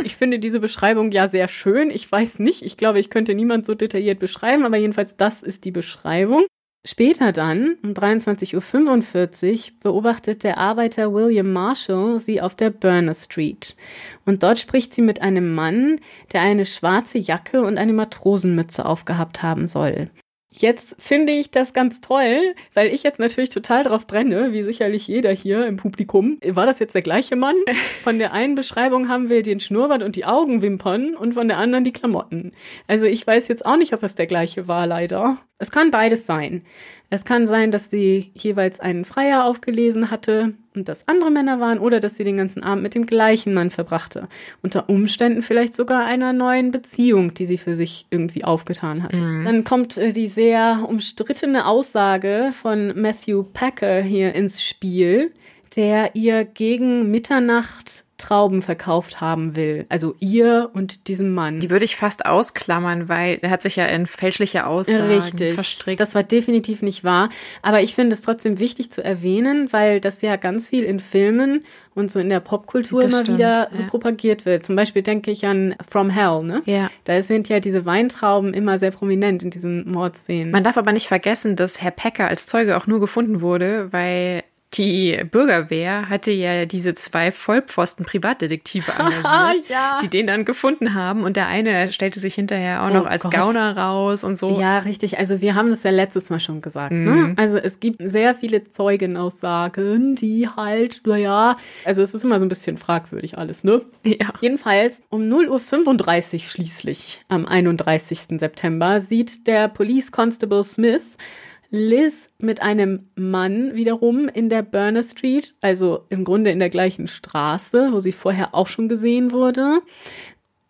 Ich finde diese Beschreibung ja sehr schön. Ich weiß nicht, ich glaube, ich könnte niemand so detailliert beschreiben, aber jedenfalls das ist die Beschreibung. Später dann, um 23.45 Uhr, beobachtet der Arbeiter William Marshall sie auf der Burner Street. Und dort spricht sie mit einem Mann, der eine schwarze Jacke und eine Matrosenmütze aufgehabt haben soll. Jetzt finde ich das ganz toll, weil ich jetzt natürlich total drauf brenne, wie sicherlich jeder hier im Publikum. War das jetzt der gleiche Mann? Von der einen Beschreibung haben wir den Schnurrbart und die Augenwimpern und von der anderen die Klamotten. Also ich weiß jetzt auch nicht, ob es der gleiche war, leider. Es kann beides sein. Es kann sein, dass sie jeweils einen Freier aufgelesen hatte und das andere Männer waren oder dass sie den ganzen Abend mit dem gleichen Mann verbrachte. Unter Umständen vielleicht sogar einer neuen Beziehung, die sie für sich irgendwie aufgetan hat. Mhm. Dann kommt äh, die sehr umstrittene Aussage von Matthew Packer hier ins Spiel, der ihr gegen Mitternacht Trauben verkauft haben will. Also ihr und diesem Mann. Die würde ich fast ausklammern, weil er hat sich ja in fälschliche Aussagen Richtig. verstrickt. Das war definitiv nicht wahr. Aber ich finde es trotzdem wichtig zu erwähnen, weil das ja ganz viel in Filmen und so in der Popkultur das immer stimmt, wieder so ja. propagiert wird. Zum Beispiel denke ich an From Hell, ne? Ja. Da sind ja diese Weintrauben immer sehr prominent in diesen Mordszenen. Man darf aber nicht vergessen, dass Herr Pecker als Zeuge auch nur gefunden wurde, weil die Bürgerwehr hatte ja diese zwei Vollpfosten Privatdetektive engagiert, ja. die den dann gefunden haben und der eine stellte sich hinterher auch oh noch als Gott. Gauner raus und so. Ja, richtig. Also wir haben das ja letztes Mal schon gesagt. Ne? Mhm. Ne? Also es gibt sehr viele Zeugenaussagen, die halt, naja, also es ist immer so ein bisschen fragwürdig alles, ne? Ja. Jedenfalls um 0.35 Uhr schließlich am 31. September sieht der Police Constable Smith Liz mit einem Mann wiederum in der Burner Street, also im Grunde in der gleichen Straße, wo sie vorher auch schon gesehen wurde,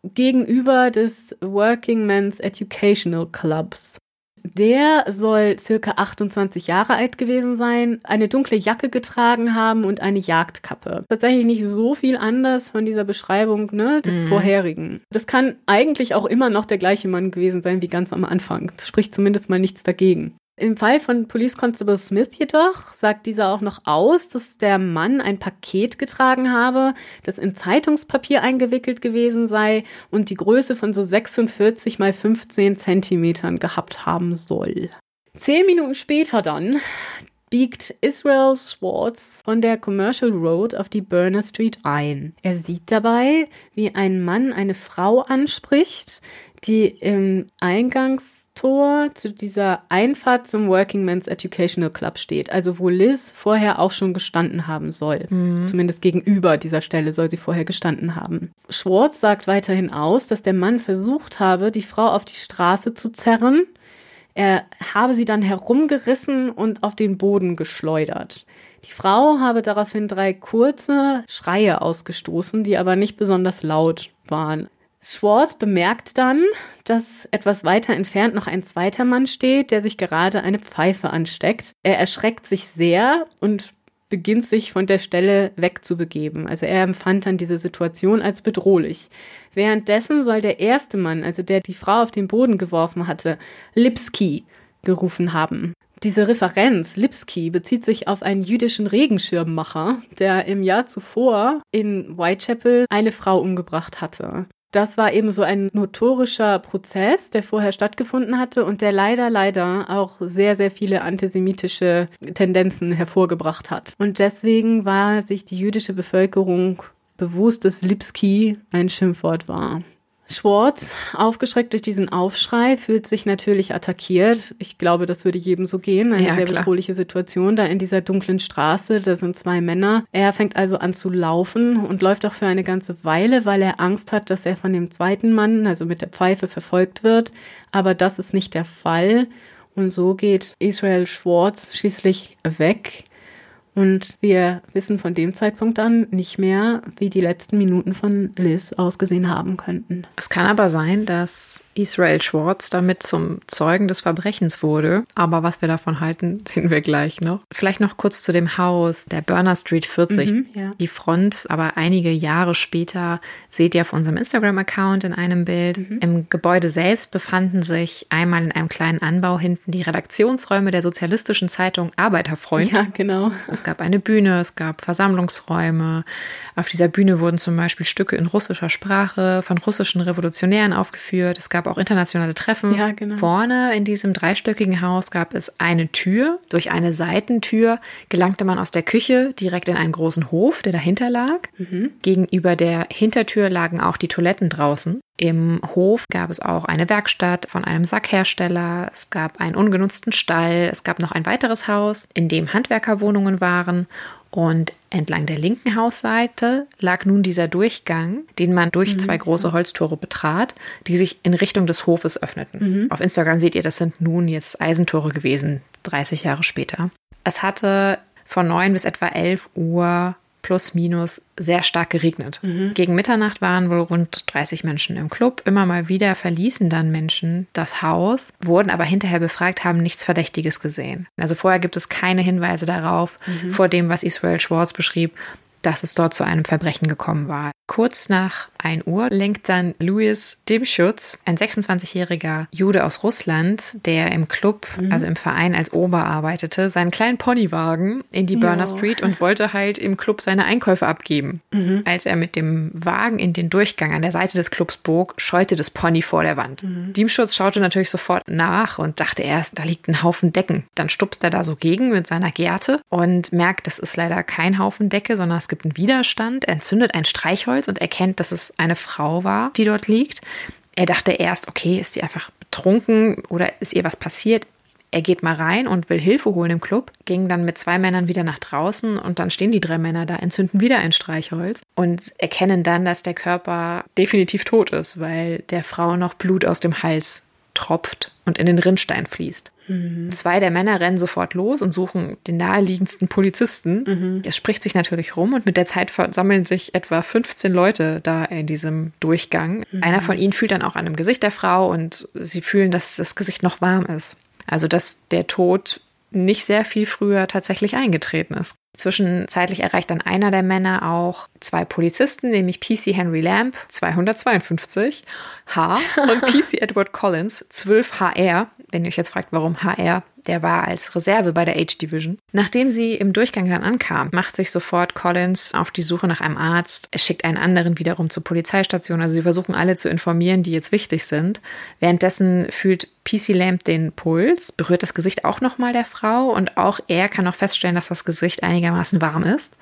gegenüber des Working Men's Educational Clubs. Der soll circa 28 Jahre alt gewesen sein, eine dunkle Jacke getragen haben und eine Jagdkappe. Tatsächlich nicht so viel anders von dieser Beschreibung ne, des mhm. vorherigen. Das kann eigentlich auch immer noch der gleiche Mann gewesen sein wie ganz am Anfang. Das spricht zumindest mal nichts dagegen. Im Fall von Police Constable Smith jedoch sagt dieser auch noch aus, dass der Mann ein Paket getragen habe, das in Zeitungspapier eingewickelt gewesen sei und die Größe von so 46 mal 15 Zentimetern gehabt haben soll. Zehn Minuten später dann biegt Israel Schwartz von der Commercial Road auf die Burner Street ein. Er sieht dabei, wie ein Mann eine Frau anspricht, die im Eingangs Tor zu dieser Einfahrt zum Working Men's Educational Club steht. Also wo Liz vorher auch schon gestanden haben soll. Mhm. Zumindest gegenüber dieser Stelle soll sie vorher gestanden haben. Schwartz sagt weiterhin aus, dass der Mann versucht habe, die Frau auf die Straße zu zerren. Er habe sie dann herumgerissen und auf den Boden geschleudert. Die Frau habe daraufhin drei kurze Schreie ausgestoßen, die aber nicht besonders laut waren. Schwartz bemerkt dann, dass etwas weiter entfernt noch ein zweiter Mann steht, der sich gerade eine Pfeife ansteckt. Er erschreckt sich sehr und beginnt sich von der Stelle wegzubegeben. Also er empfand dann diese Situation als bedrohlich. Währenddessen soll der erste Mann, also der die Frau auf den Boden geworfen hatte, Lipski gerufen haben. Diese Referenz, Lipski, bezieht sich auf einen jüdischen Regenschirmmacher, der im Jahr zuvor in Whitechapel eine Frau umgebracht hatte das war eben so ein notorischer Prozess, der vorher stattgefunden hatte und der leider, leider auch sehr, sehr viele antisemitische Tendenzen hervorgebracht hat. Und deswegen war sich die jüdische Bevölkerung bewusst, dass Lipski ein Schimpfwort war. Schwartz, aufgeschreckt durch diesen Aufschrei, fühlt sich natürlich attackiert. Ich glaube, das würde jedem so gehen. Eine ja, sehr klar. bedrohliche Situation da in dieser dunklen Straße. Da sind zwei Männer. Er fängt also an zu laufen und läuft auch für eine ganze Weile, weil er Angst hat, dass er von dem zweiten Mann, also mit der Pfeife, verfolgt wird. Aber das ist nicht der Fall. Und so geht Israel Schwartz schließlich weg. Und wir wissen von dem Zeitpunkt an nicht mehr, wie die letzten Minuten von Liz ausgesehen haben könnten. Es kann aber sein, dass Israel Schwartz damit zum Zeugen des Verbrechens wurde. Aber was wir davon halten, sehen wir gleich noch. Vielleicht noch kurz zu dem Haus, der Burner Street 40. Mhm, ja. Die Front, aber einige Jahre später seht ihr auf unserem Instagram-Account in einem Bild. Mhm. Im Gebäude selbst befanden sich einmal in einem kleinen Anbau hinten die Redaktionsräume der sozialistischen Zeitung Arbeiterfreund. Ja, genau. Es gab eine Bühne, es gab Versammlungsräume. Auf dieser Bühne wurden zum Beispiel Stücke in russischer Sprache von russischen Revolutionären aufgeführt. Es gab auch internationale Treffen. Ja, genau. Vorne in diesem dreistöckigen Haus gab es eine Tür. Durch eine Seitentür gelangte man aus der Küche direkt in einen großen Hof, der dahinter lag. Mhm. Gegenüber der Hintertür lagen auch die Toiletten draußen. Im Hof gab es auch eine Werkstatt von einem Sackhersteller, es gab einen ungenutzten Stall, es gab noch ein weiteres Haus, in dem Handwerkerwohnungen waren und entlang der linken Hausseite lag nun dieser Durchgang, den man durch mhm. zwei große Holztore betrat, die sich in Richtung des Hofes öffneten. Mhm. Auf Instagram seht ihr, das sind nun jetzt Eisentore gewesen, 30 Jahre später. Es hatte von 9 bis etwa 11 Uhr plus minus sehr stark geregnet. Mhm. Gegen Mitternacht waren wohl rund 30 Menschen im Club. Immer mal wieder verließen dann Menschen das Haus, wurden aber hinterher befragt, haben nichts Verdächtiges gesehen. Also vorher gibt es keine Hinweise darauf, mhm. vor dem, was Israel Schwartz beschrieb, dass es dort zu einem Verbrechen gekommen war. Kurz nach 1 Uhr lenkt dann Louis Dimschutz, ein 26-jähriger Jude aus Russland, der im Club, mhm. also im Verein als Ober arbeitete, seinen kleinen Ponywagen in die Burner jo. Street und wollte halt im Club seine Einkäufe abgeben. Mhm. Als er mit dem Wagen in den Durchgang an der Seite des Clubs bog, scheute das Pony vor der Wand. Mhm. Dimschutz schaute natürlich sofort nach und dachte erst, da liegt ein Haufen Decken. Dann stupst er da so gegen mit seiner Gerte und merkt, das ist leider kein Haufen Decke, sondern es gibt einen Widerstand. Er entzündet ein Streichholz und erkennt, dass es eine Frau war, die dort liegt. Er dachte erst, okay, ist sie einfach betrunken oder ist ihr was passiert? Er geht mal rein und will Hilfe holen im Club, ging dann mit zwei Männern wieder nach draußen und dann stehen die drei Männer da, entzünden wieder ein Streichholz und erkennen dann, dass der Körper definitiv tot ist, weil der Frau noch Blut aus dem Hals tropft und in den Rinnstein fließt. Mhm. Zwei der Männer rennen sofort los und suchen den naheliegendsten Polizisten. Mhm. Es spricht sich natürlich rum und mit der Zeit versammeln sich etwa 15 Leute da in diesem Durchgang. Mhm. Einer von ihnen fühlt dann auch an dem Gesicht der Frau und sie fühlen, dass das Gesicht noch warm ist. Also dass der Tod nicht sehr viel früher tatsächlich eingetreten ist. Zwischenzeitlich erreicht dann einer der Männer auch zwei Polizisten, nämlich PC Henry Lamb 252 H und PC Edward Collins 12 HR. Wenn ihr euch jetzt fragt, warum HR, der war als Reserve bei der H-Division. Nachdem sie im Durchgang dann ankam, macht sich sofort Collins auf die Suche nach einem Arzt. Er schickt einen anderen wiederum zur Polizeistation. Also sie versuchen alle zu informieren, die jetzt wichtig sind. Währenddessen fühlt PC Lamb den Puls, berührt das Gesicht auch nochmal der Frau und auch er kann noch feststellen, dass das Gesicht einigermaßen warm ist.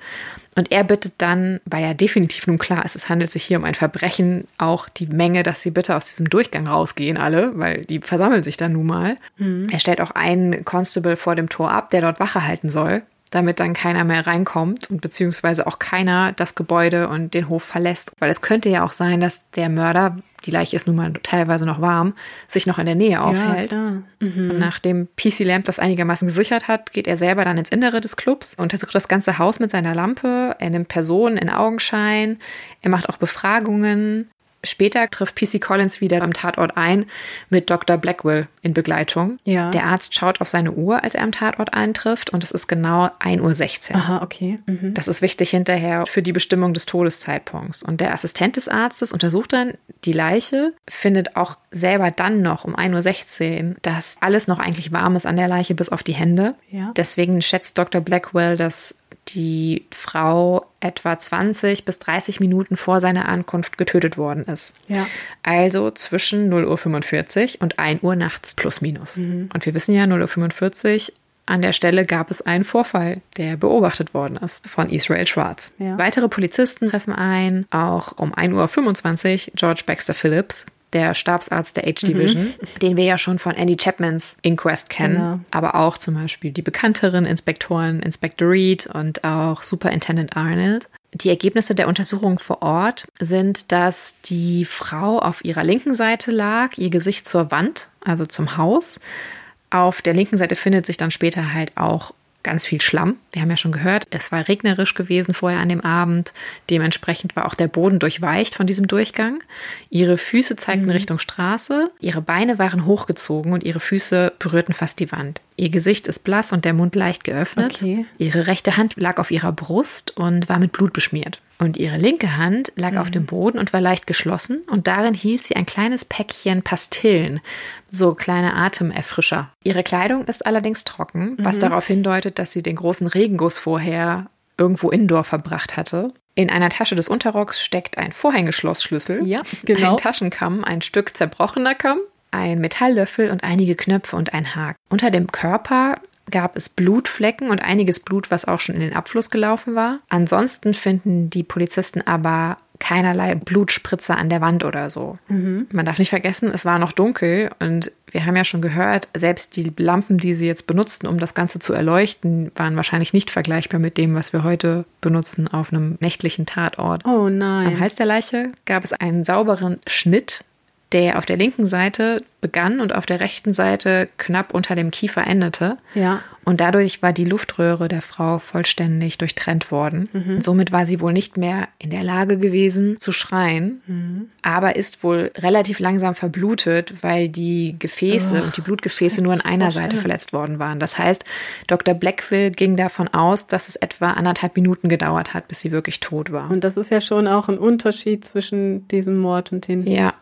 Und er bittet dann, weil ja definitiv nun klar ist, es handelt sich hier um ein Verbrechen, auch die Menge, dass sie bitte aus diesem Durchgang rausgehen, alle, weil die versammeln sich dann nun mal. Mhm. Er stellt auch einen Constable vor dem Tor ab, der dort Wache halten soll damit dann keiner mehr reinkommt und beziehungsweise auch keiner das Gebäude und den Hof verlässt. Weil es könnte ja auch sein, dass der Mörder, die Leiche ist nun mal teilweise noch warm, sich noch in der Nähe aufhält. Ja, mhm. Nachdem PC Lamp das einigermaßen gesichert hat, geht er selber dann ins Innere des Clubs, untersucht das ganze Haus mit seiner Lampe, er nimmt Personen in Augenschein, er macht auch Befragungen, Später trifft PC Collins wieder am Tatort ein mit Dr. Blackwell in Begleitung. Ja. Der Arzt schaut auf seine Uhr, als er am Tatort eintrifft und es ist genau 1.16 Uhr. Aha, okay. Mhm. Das ist wichtig hinterher für die Bestimmung des Todeszeitpunkts. Und der Assistent des Arztes untersucht dann die Leiche, findet auch selber dann noch um 1.16 Uhr, dass alles noch eigentlich warm ist an der Leiche bis auf die Hände. Ja. Deswegen schätzt Dr. Blackwell, dass die Frau etwa 20 bis 30 Minuten vor seiner Ankunft getötet worden ist. Ja. Also zwischen 0.45 Uhr und 1 Uhr nachts plus minus. Mhm. Und wir wissen ja, 0.45 Uhr an der Stelle gab es einen Vorfall, der beobachtet worden ist von Israel Schwarz. Ja. Weitere Polizisten treffen ein, auch um 1.25 Uhr George Baxter Phillips, der Stabsarzt der H-Division, mhm. den wir ja schon von Andy Chapmans Inquest kennen, genau. aber auch zum Beispiel die bekannteren Inspektoren Inspector Reed und auch Superintendent Arnold. Die Ergebnisse der Untersuchung vor Ort sind, dass die Frau auf ihrer linken Seite lag, ihr Gesicht zur Wand, also zum Haus. Auf der linken Seite findet sich dann später halt auch ganz viel Schlamm. Wir haben ja schon gehört, es war regnerisch gewesen vorher an dem Abend. Dementsprechend war auch der Boden durchweicht von diesem Durchgang. Ihre Füße zeigten mhm. Richtung Straße, ihre Beine waren hochgezogen und ihre Füße berührten fast die Wand. Ihr Gesicht ist blass und der Mund leicht geöffnet. Okay. Ihre rechte Hand lag auf ihrer Brust und war mit Blut beschmiert. Und ihre linke Hand lag mhm. auf dem Boden und war leicht geschlossen und darin hielt sie ein kleines Päckchen Pastillen, so kleine Atemerfrischer. Ihre Kleidung ist allerdings trocken, mhm. was darauf hindeutet, dass sie den großen Regenguss vorher irgendwo indoor verbracht hatte. In einer Tasche des Unterrocks steckt ein Vorhängeschlossschlüssel, ja, genau. ein Taschenkamm, ein Stück zerbrochener Kamm, ein Metalllöffel und einige Knöpfe und ein Haken. Unter dem Körper gab es Blutflecken und einiges Blut, was auch schon in den Abfluss gelaufen war. Ansonsten finden die Polizisten aber keinerlei Blutspritzer an der Wand oder so. Mhm. Man darf nicht vergessen, es war noch dunkel und wir haben ja schon gehört, selbst die Lampen, die sie jetzt benutzten, um das Ganze zu erleuchten, waren wahrscheinlich nicht vergleichbar mit dem, was wir heute benutzen auf einem nächtlichen Tatort. Oh nein. Am Hals der Leiche gab es einen sauberen Schnitt der auf der linken Seite begann und auf der rechten Seite knapp unter dem Kiefer endete. Ja. Und dadurch war die Luftröhre der Frau vollständig durchtrennt worden. Mhm. Somit war sie wohl nicht mehr in der Lage gewesen zu schreien, mhm. aber ist wohl relativ langsam verblutet, weil die Gefäße oh, und die Blutgefäße nur an einer Seite verletzt worden waren. Das heißt, Dr. Blackville ging davon aus, dass es etwa anderthalb Minuten gedauert hat, bis sie wirklich tot war. Und das ist ja schon auch ein Unterschied zwischen diesem Mord und den. Ja,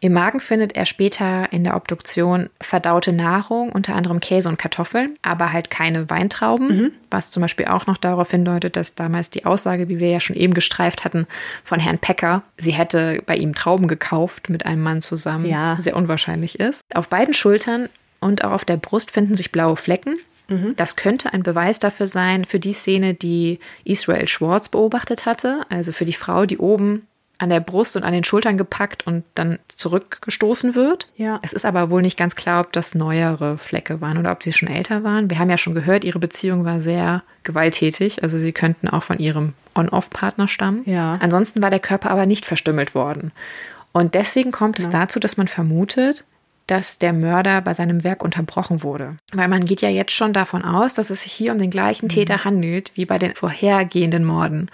im Magen findet er später in der Obduktion verdaute Nahrung, unter anderem Käse und Kartoffeln, aber halt keine Weintrauben, mhm. was zum Beispiel auch noch darauf hindeutet, dass damals die Aussage, wie wir ja schon eben gestreift hatten, von Herrn Pecker, sie hätte bei ihm Trauben gekauft mit einem Mann zusammen, ja. sehr unwahrscheinlich ist. Auf beiden Schultern und auch auf der Brust finden sich blaue Flecken. Mhm. Das könnte ein Beweis dafür sein, für die Szene, die Israel Schwartz beobachtet hatte, also für die Frau, die oben an der Brust und an den Schultern gepackt und dann zurückgestoßen wird. Ja. Es ist aber wohl nicht ganz klar, ob das neuere Flecke waren oder ob sie schon älter waren. Wir haben ja schon gehört, ihre Beziehung war sehr gewalttätig, also sie könnten auch von ihrem On-Off-Partner stammen. Ja. Ansonsten war der Körper aber nicht verstümmelt worden. Und deswegen kommt es ja. dazu, dass man vermutet, dass der Mörder bei seinem Werk unterbrochen wurde. Weil man geht ja jetzt schon davon aus, dass es sich hier um den gleichen Täter handelt wie bei den vorhergehenden Morden.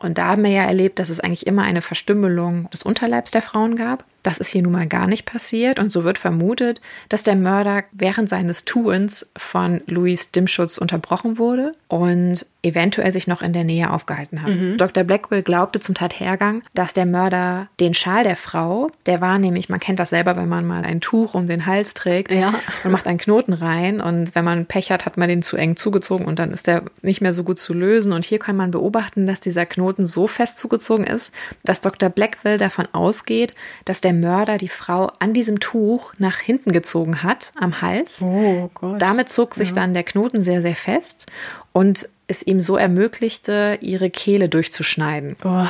Und da haben wir ja erlebt, dass es eigentlich immer eine Verstümmelung des Unterleibs der Frauen gab. Das ist hier nun mal gar nicht passiert und so wird vermutet, dass der Mörder während seines Tuens von Louis Dimschutz unterbrochen wurde und eventuell sich noch in der Nähe aufgehalten hat. Mhm. Dr. Blackwell glaubte zum Tathergang, dass der Mörder den Schal der Frau, der war nämlich, man kennt das selber, wenn man mal ein Tuch um den Hals trägt ja. und macht einen Knoten rein und wenn man Pech hat, hat man den zu eng zugezogen und dann ist der nicht mehr so gut zu lösen und hier kann man beobachten, dass dieser Knoten so fest zugezogen ist, dass Dr. Blackwell davon ausgeht, dass der der Mörder die Frau an diesem Tuch nach hinten gezogen hat, am Hals. Oh Gott. Damit zog sich ja. dann der Knoten sehr, sehr fest und es ihm so ermöglichte, ihre Kehle durchzuschneiden. Oh.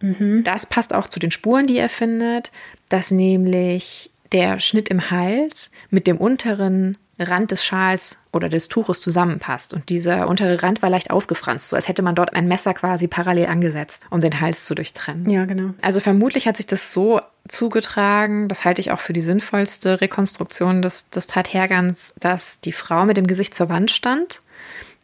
Mhm. Das passt auch zu den Spuren, die er findet, dass nämlich der Schnitt im Hals mit dem unteren Rand des Schals oder des Tuches zusammenpasst. Und dieser untere Rand war leicht ausgefranst, so als hätte man dort ein Messer quasi parallel angesetzt, um den Hals zu durchtrennen. Ja, genau. Also vermutlich hat sich das so zugetragen, das halte ich auch für die sinnvollste Rekonstruktion des, des Tathergangs, dass die Frau mit dem Gesicht zur Wand stand,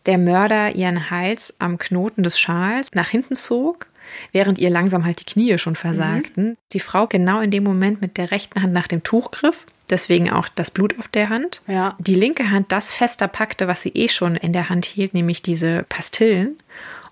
der Mörder ihren Hals am Knoten des Schals nach hinten zog während ihr langsam halt die Knie schon versagten. Mhm. Die Frau genau in dem Moment mit der rechten Hand nach dem Tuch griff deswegen auch das Blut auf der Hand. Ja. Die linke Hand das fester packte, was sie eh schon in der Hand hielt, nämlich diese Pastillen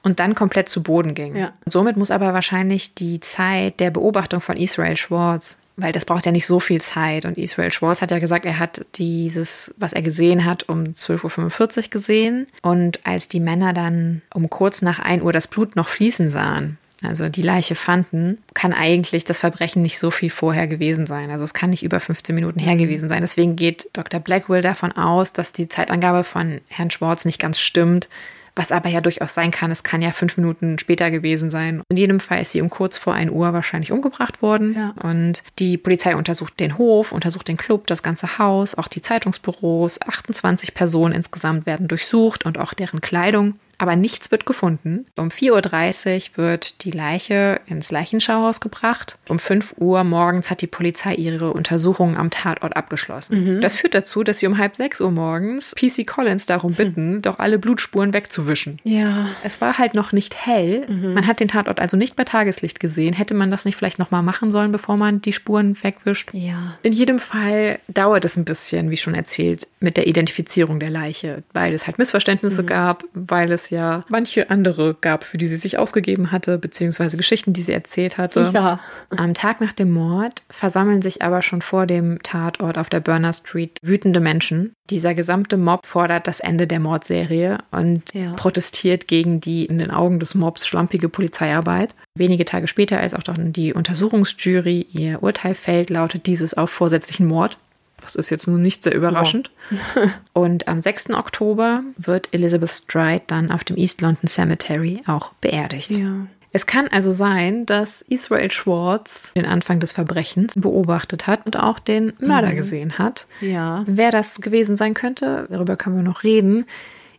und dann komplett zu Boden ging. Ja. Somit muss aber wahrscheinlich die Zeit der Beobachtung von Israel Schwartz, weil das braucht ja nicht so viel Zeit. Und Israel Schwartz hat ja gesagt, er hat dieses, was er gesehen hat, um 12.45 Uhr gesehen. Und als die Männer dann um kurz nach 1 Uhr das Blut noch fließen sahen, also die Leiche fanden, kann eigentlich das Verbrechen nicht so viel vorher gewesen sein. Also es kann nicht über 15 Minuten her mhm. gewesen sein. Deswegen geht Dr. Blackwell davon aus, dass die Zeitangabe von Herrn Schwartz nicht ganz stimmt. Was aber ja durchaus sein kann, es kann ja fünf Minuten später gewesen sein. In jedem Fall ist sie um kurz vor 1 Uhr wahrscheinlich umgebracht worden. Ja. Und die Polizei untersucht den Hof, untersucht den Club, das ganze Haus, auch die Zeitungsbüros. 28 Personen insgesamt werden durchsucht und auch deren Kleidung aber nichts wird gefunden. Um 4.30 Uhr wird die Leiche ins Leichenschauhaus gebracht. Um 5 Uhr morgens hat die Polizei ihre Untersuchungen am Tatort abgeschlossen. Mhm. Das führt dazu, dass sie um halb 6 Uhr morgens PC Collins darum bitten, mhm. doch alle Blutspuren wegzuwischen. Ja. Es war halt noch nicht hell. Mhm. Man hat den Tatort also nicht bei Tageslicht gesehen. Hätte man das nicht vielleicht nochmal machen sollen, bevor man die Spuren wegwischt? Ja. In jedem Fall dauert es ein bisschen, wie schon erzählt, mit der Identifizierung der Leiche, weil es halt Missverständnisse mhm. gab, weil es ja manche andere gab, für die sie sich ausgegeben hatte, beziehungsweise Geschichten, die sie erzählt hatte. Ja. Am Tag nach dem Mord versammeln sich aber schon vor dem Tatort auf der Burner Street wütende Menschen. Dieser gesamte Mob fordert das Ende der Mordserie und ja. protestiert gegen die in den Augen des Mobs schlampige Polizeiarbeit. Wenige Tage später, als auch dann die Untersuchungsjury ihr Urteil fällt, lautet dieses auf vorsätzlichen Mord. Das ist jetzt nun nicht sehr überraschend. Wow. und am 6. Oktober wird Elizabeth Stride dann auf dem East London Cemetery auch beerdigt. Ja. Es kann also sein, dass Israel Schwartz den Anfang des Verbrechens beobachtet hat und auch den Mörder mhm. gesehen hat. Ja. Wer das gewesen sein könnte, darüber können wir noch reden.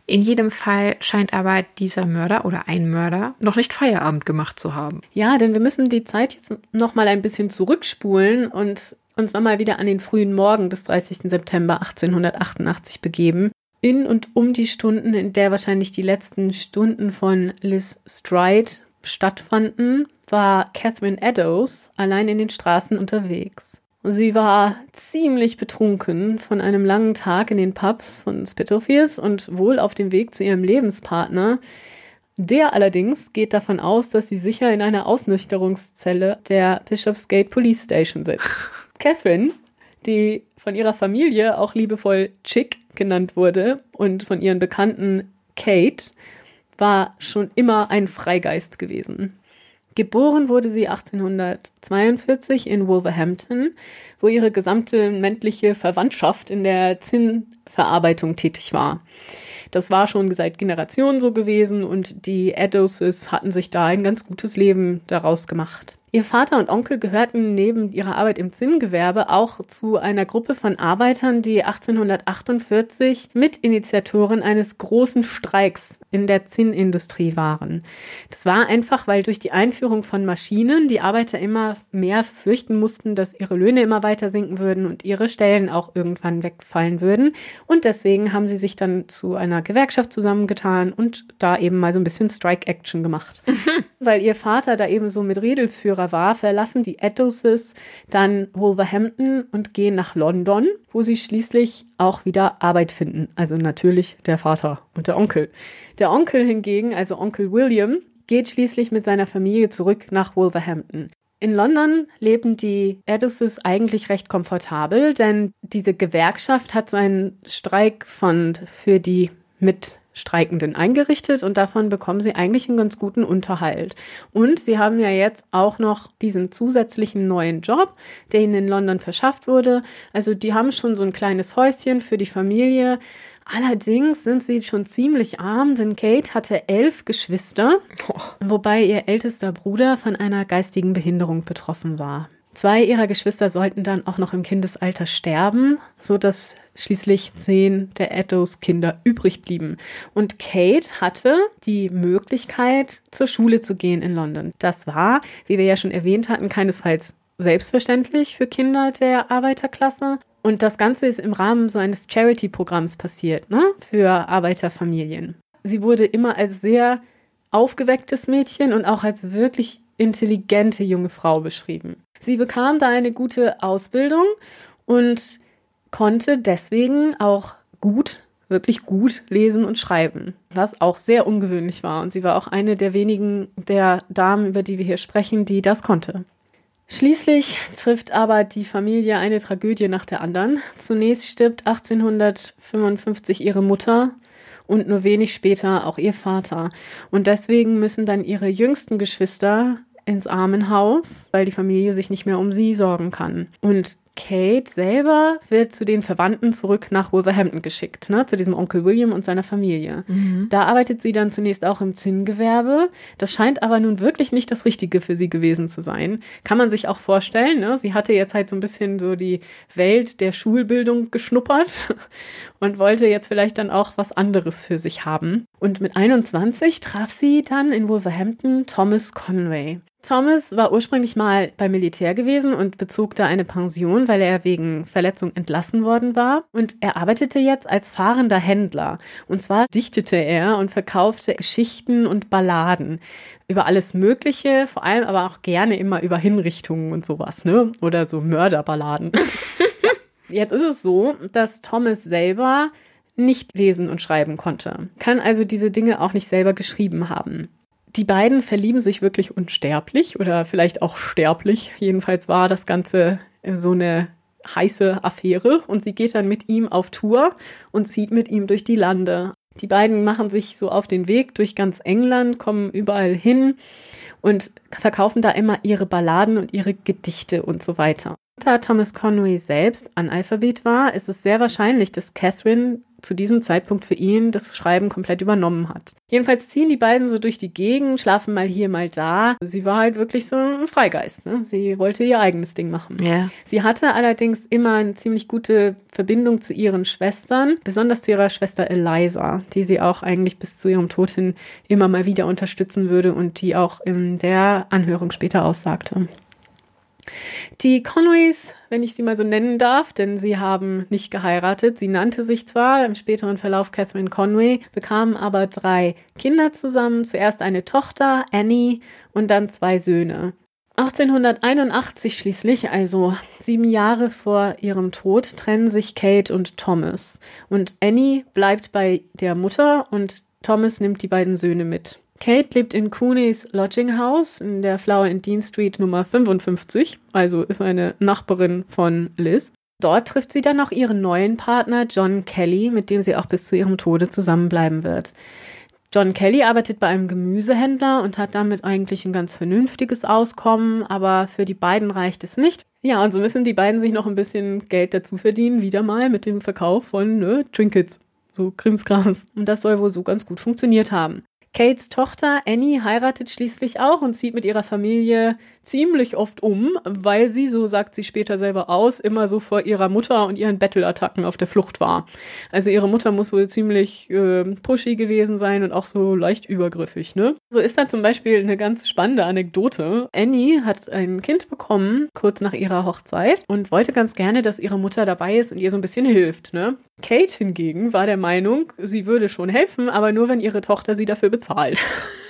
In jedem Fall scheint aber dieser Mörder oder ein Mörder noch nicht Feierabend gemacht zu haben. Ja, denn wir müssen die Zeit jetzt noch mal ein bisschen zurückspulen und uns nochmal wieder an den frühen Morgen des 30. September 1888 begeben. In und um die Stunden, in der wahrscheinlich die letzten Stunden von Liz Stride stattfanden, war Catherine Eddowes allein in den Straßen unterwegs. Sie war ziemlich betrunken von einem langen Tag in den Pubs von Spitalfields und wohl auf dem Weg zu ihrem Lebenspartner. Der allerdings geht davon aus, dass sie sicher in einer Ausnüchterungszelle der Bishopsgate Police Station sitzt. Catherine, die von ihrer Familie auch liebevoll Chick genannt wurde und von ihren Bekannten Kate, war schon immer ein Freigeist gewesen. Geboren wurde sie 1842 in Wolverhampton, wo ihre gesamte männliche Verwandtschaft in der Zinnverarbeitung tätig war. Das war schon seit Generationen so gewesen und die Eddowses hatten sich da ein ganz gutes Leben daraus gemacht. Ihr Vater und Onkel gehörten neben ihrer Arbeit im Zinngewerbe auch zu einer Gruppe von Arbeitern, die 1848 Mitinitiatoren eines großen Streiks in der Zinnindustrie waren. Das war einfach, weil durch die Einführung von Maschinen die Arbeiter immer mehr fürchten mussten, dass ihre Löhne immer weiter sinken würden und ihre Stellen auch irgendwann wegfallen würden. Und deswegen haben sie sich dann zu einer Gewerkschaft zusammengetan und da eben mal so ein bisschen Strike-Action gemacht. weil ihr Vater da eben so mit Redelsführer war, verlassen die Eddowses dann Wolverhampton und gehen nach London, wo sie schließlich auch wieder Arbeit finden. Also natürlich der Vater und der Onkel. Der Onkel hingegen, also Onkel William, geht schließlich mit seiner Familie zurück nach Wolverhampton. In London leben die Eddowses eigentlich recht komfortabel, denn diese Gewerkschaft hat so einen Streikfond für die mit Streikenden eingerichtet und davon bekommen sie eigentlich einen ganz guten Unterhalt. Und sie haben ja jetzt auch noch diesen zusätzlichen neuen Job, der ihnen in London verschafft wurde. Also die haben schon so ein kleines Häuschen für die Familie. Allerdings sind sie schon ziemlich arm, denn Kate hatte elf Geschwister, wobei ihr ältester Bruder von einer geistigen Behinderung betroffen war. Zwei ihrer Geschwister sollten dann auch noch im Kindesalter sterben, so dass schließlich zehn der Eddos Kinder übrig blieben. Und Kate hatte die Möglichkeit, zur Schule zu gehen in London. Das war, wie wir ja schon erwähnt hatten, keinesfalls selbstverständlich für Kinder der Arbeiterklasse. Und das Ganze ist im Rahmen so eines Charity-Programms passiert, ne, für Arbeiterfamilien. Sie wurde immer als sehr aufgewecktes Mädchen und auch als wirklich intelligente junge Frau beschrieben. Sie bekam da eine gute Ausbildung und konnte deswegen auch gut, wirklich gut lesen und schreiben, was auch sehr ungewöhnlich war. Und sie war auch eine der wenigen der Damen, über die wir hier sprechen, die das konnte. Schließlich trifft aber die Familie eine Tragödie nach der anderen. Zunächst stirbt 1855 ihre Mutter und nur wenig später auch ihr Vater. Und deswegen müssen dann ihre jüngsten Geschwister ins Armenhaus, weil die Familie sich nicht mehr um sie sorgen kann. Und Kate selber wird zu den Verwandten zurück nach Wolverhampton geschickt, ne, zu diesem Onkel William und seiner Familie. Mhm. Da arbeitet sie dann zunächst auch im Zinngewerbe. Das scheint aber nun wirklich nicht das Richtige für sie gewesen zu sein. Kann man sich auch vorstellen, ne? Sie hatte jetzt halt so ein bisschen so die Welt der Schulbildung geschnuppert und wollte jetzt vielleicht dann auch was anderes für sich haben. Und mit 21 traf sie dann in Wolverhampton Thomas Conway. Thomas war ursprünglich mal beim Militär gewesen und bezog da eine Pension, weil er wegen Verletzung entlassen worden war. Und er arbeitete jetzt als fahrender Händler. Und zwar dichtete er und verkaufte Geschichten und Balladen über alles Mögliche, vor allem aber auch gerne immer über Hinrichtungen und sowas, ne? Oder so Mörderballaden. jetzt ist es so, dass Thomas selber nicht lesen und schreiben konnte, kann also diese Dinge auch nicht selber geschrieben haben die beiden verlieben sich wirklich unsterblich oder vielleicht auch sterblich. Jedenfalls war das Ganze so eine heiße Affäre und sie geht dann mit ihm auf Tour und zieht mit ihm durch die Lande. Die beiden machen sich so auf den Weg durch ganz England, kommen überall hin und verkaufen da immer ihre Balladen und ihre Gedichte und so weiter. Da Thomas Conway selbst Analphabet war, ist es sehr wahrscheinlich, dass Catherine zu diesem Zeitpunkt für ihn das Schreiben komplett übernommen hat. Jedenfalls ziehen die beiden so durch die Gegend, schlafen mal hier, mal da. Sie war halt wirklich so ein Freigeist. Ne? Sie wollte ihr eigenes Ding machen. Ja. Sie hatte allerdings immer eine ziemlich gute Verbindung zu ihren Schwestern, besonders zu ihrer Schwester Eliza, die sie auch eigentlich bis zu ihrem Tod hin immer mal wieder unterstützen würde und die auch in der Anhörung später aussagte. Die Conways, wenn ich sie mal so nennen darf, denn sie haben nicht geheiratet. Sie nannte sich zwar im späteren Verlauf Catherine Conway, bekamen aber drei Kinder zusammen. Zuerst eine Tochter, Annie, und dann zwei Söhne. 1881 schließlich, also sieben Jahre vor ihrem Tod, trennen sich Kate und Thomas. Und Annie bleibt bei der Mutter und Thomas nimmt die beiden Söhne mit. Kate lebt in Cooneys Lodging House in der Flower and Dean Street Nummer 55, also ist eine Nachbarin von Liz. Dort trifft sie dann auch ihren neuen Partner John Kelly, mit dem sie auch bis zu ihrem Tode zusammenbleiben wird. John Kelly arbeitet bei einem Gemüsehändler und hat damit eigentlich ein ganz vernünftiges Auskommen, aber für die beiden reicht es nicht. Ja, und so müssen die beiden sich noch ein bisschen Geld dazu verdienen, wieder mal mit dem Verkauf von ne, Trinkets, so Krimskrams. Und das soll wohl so ganz gut funktioniert haben. Kates Tochter Annie heiratet schließlich auch und zieht mit ihrer Familie ziemlich oft um, weil sie, so sagt sie später selber aus, immer so vor ihrer Mutter und ihren Bettelattacken auf der Flucht war. Also ihre Mutter muss wohl ziemlich äh, pushy gewesen sein und auch so leicht übergriffig, ne? So ist dann zum Beispiel eine ganz spannende Anekdote. Annie hat ein Kind bekommen, kurz nach ihrer Hochzeit, und wollte ganz gerne, dass ihre Mutter dabei ist und ihr so ein bisschen hilft, ne? Kate hingegen war der Meinung, sie würde schon helfen, aber nur wenn ihre Tochter sie dafür bezahlt.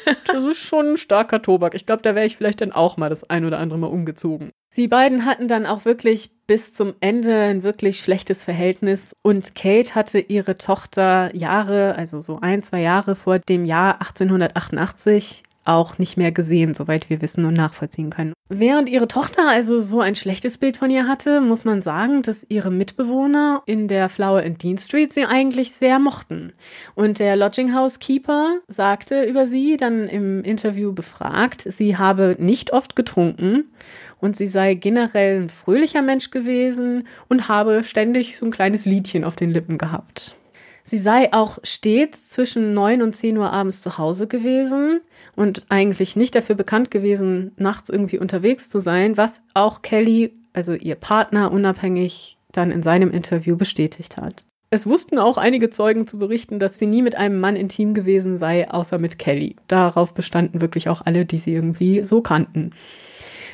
das ist schon ein starker Tobak. Ich glaube, da wäre ich vielleicht dann auch mal das ein oder andere Mal umgezogen. Sie beiden hatten dann auch wirklich bis zum Ende ein wirklich schlechtes Verhältnis und Kate hatte ihre Tochter Jahre, also so ein, zwei Jahre vor dem Jahr 1888 auch nicht mehr gesehen, soweit wir wissen und nachvollziehen können. Während ihre Tochter also so ein schlechtes Bild von ihr hatte, muss man sagen, dass ihre Mitbewohner in der Flower and Dean Street sie eigentlich sehr mochten. Und der Lodging House Keeper sagte über sie dann im Interview befragt, sie habe nicht oft getrunken und sie sei generell ein fröhlicher Mensch gewesen und habe ständig so ein kleines Liedchen auf den Lippen gehabt. Sie sei auch stets zwischen neun und zehn Uhr abends zu Hause gewesen und eigentlich nicht dafür bekannt gewesen, nachts irgendwie unterwegs zu sein, was auch Kelly, also ihr Partner, unabhängig dann in seinem Interview bestätigt hat. Es wussten auch einige Zeugen zu berichten, dass sie nie mit einem Mann intim gewesen sei, außer mit Kelly. Darauf bestanden wirklich auch alle, die sie irgendwie so kannten.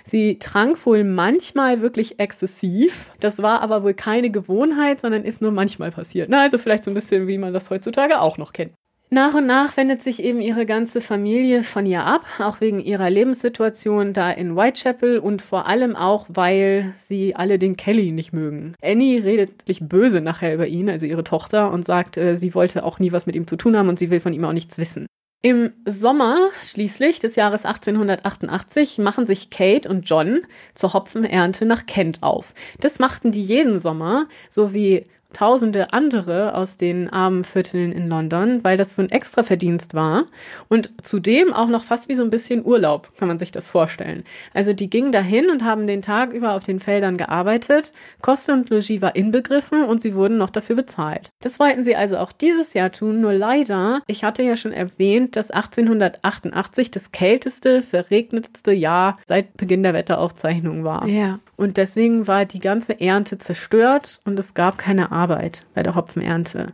Sie trank wohl manchmal wirklich exzessiv. Das war aber wohl keine Gewohnheit, sondern ist nur manchmal passiert. Na, also vielleicht so ein bisschen, wie man das heutzutage auch noch kennt. Nach und nach wendet sich eben ihre ganze Familie von ihr ab, auch wegen ihrer Lebenssituation da in Whitechapel und vor allem auch, weil sie alle den Kelly nicht mögen. Annie redet böse nachher über ihn, also ihre Tochter, und sagt, äh, sie wollte auch nie was mit ihm zu tun haben und sie will von ihm auch nichts wissen. Im Sommer schließlich des Jahres 1888 machen sich Kate und John zur Hopfenernte nach Kent auf. Das machten die jeden Sommer, so wie tausende andere aus den armen Vierteln in London, weil das so ein Extraverdienst war und zudem auch noch fast wie so ein bisschen Urlaub, kann man sich das vorstellen. Also die gingen dahin und haben den Tag über auf den Feldern gearbeitet, Koste und Logis war inbegriffen und sie wurden noch dafür bezahlt. Das wollten sie also auch dieses Jahr tun, nur leider, ich hatte ja schon erwähnt, dass 1888 das kälteste, verregnetste Jahr seit Beginn der Wetteraufzeichnung war. Ja. Und deswegen war die ganze Ernte zerstört und es gab keine Arbeit bei der Hopfenernte.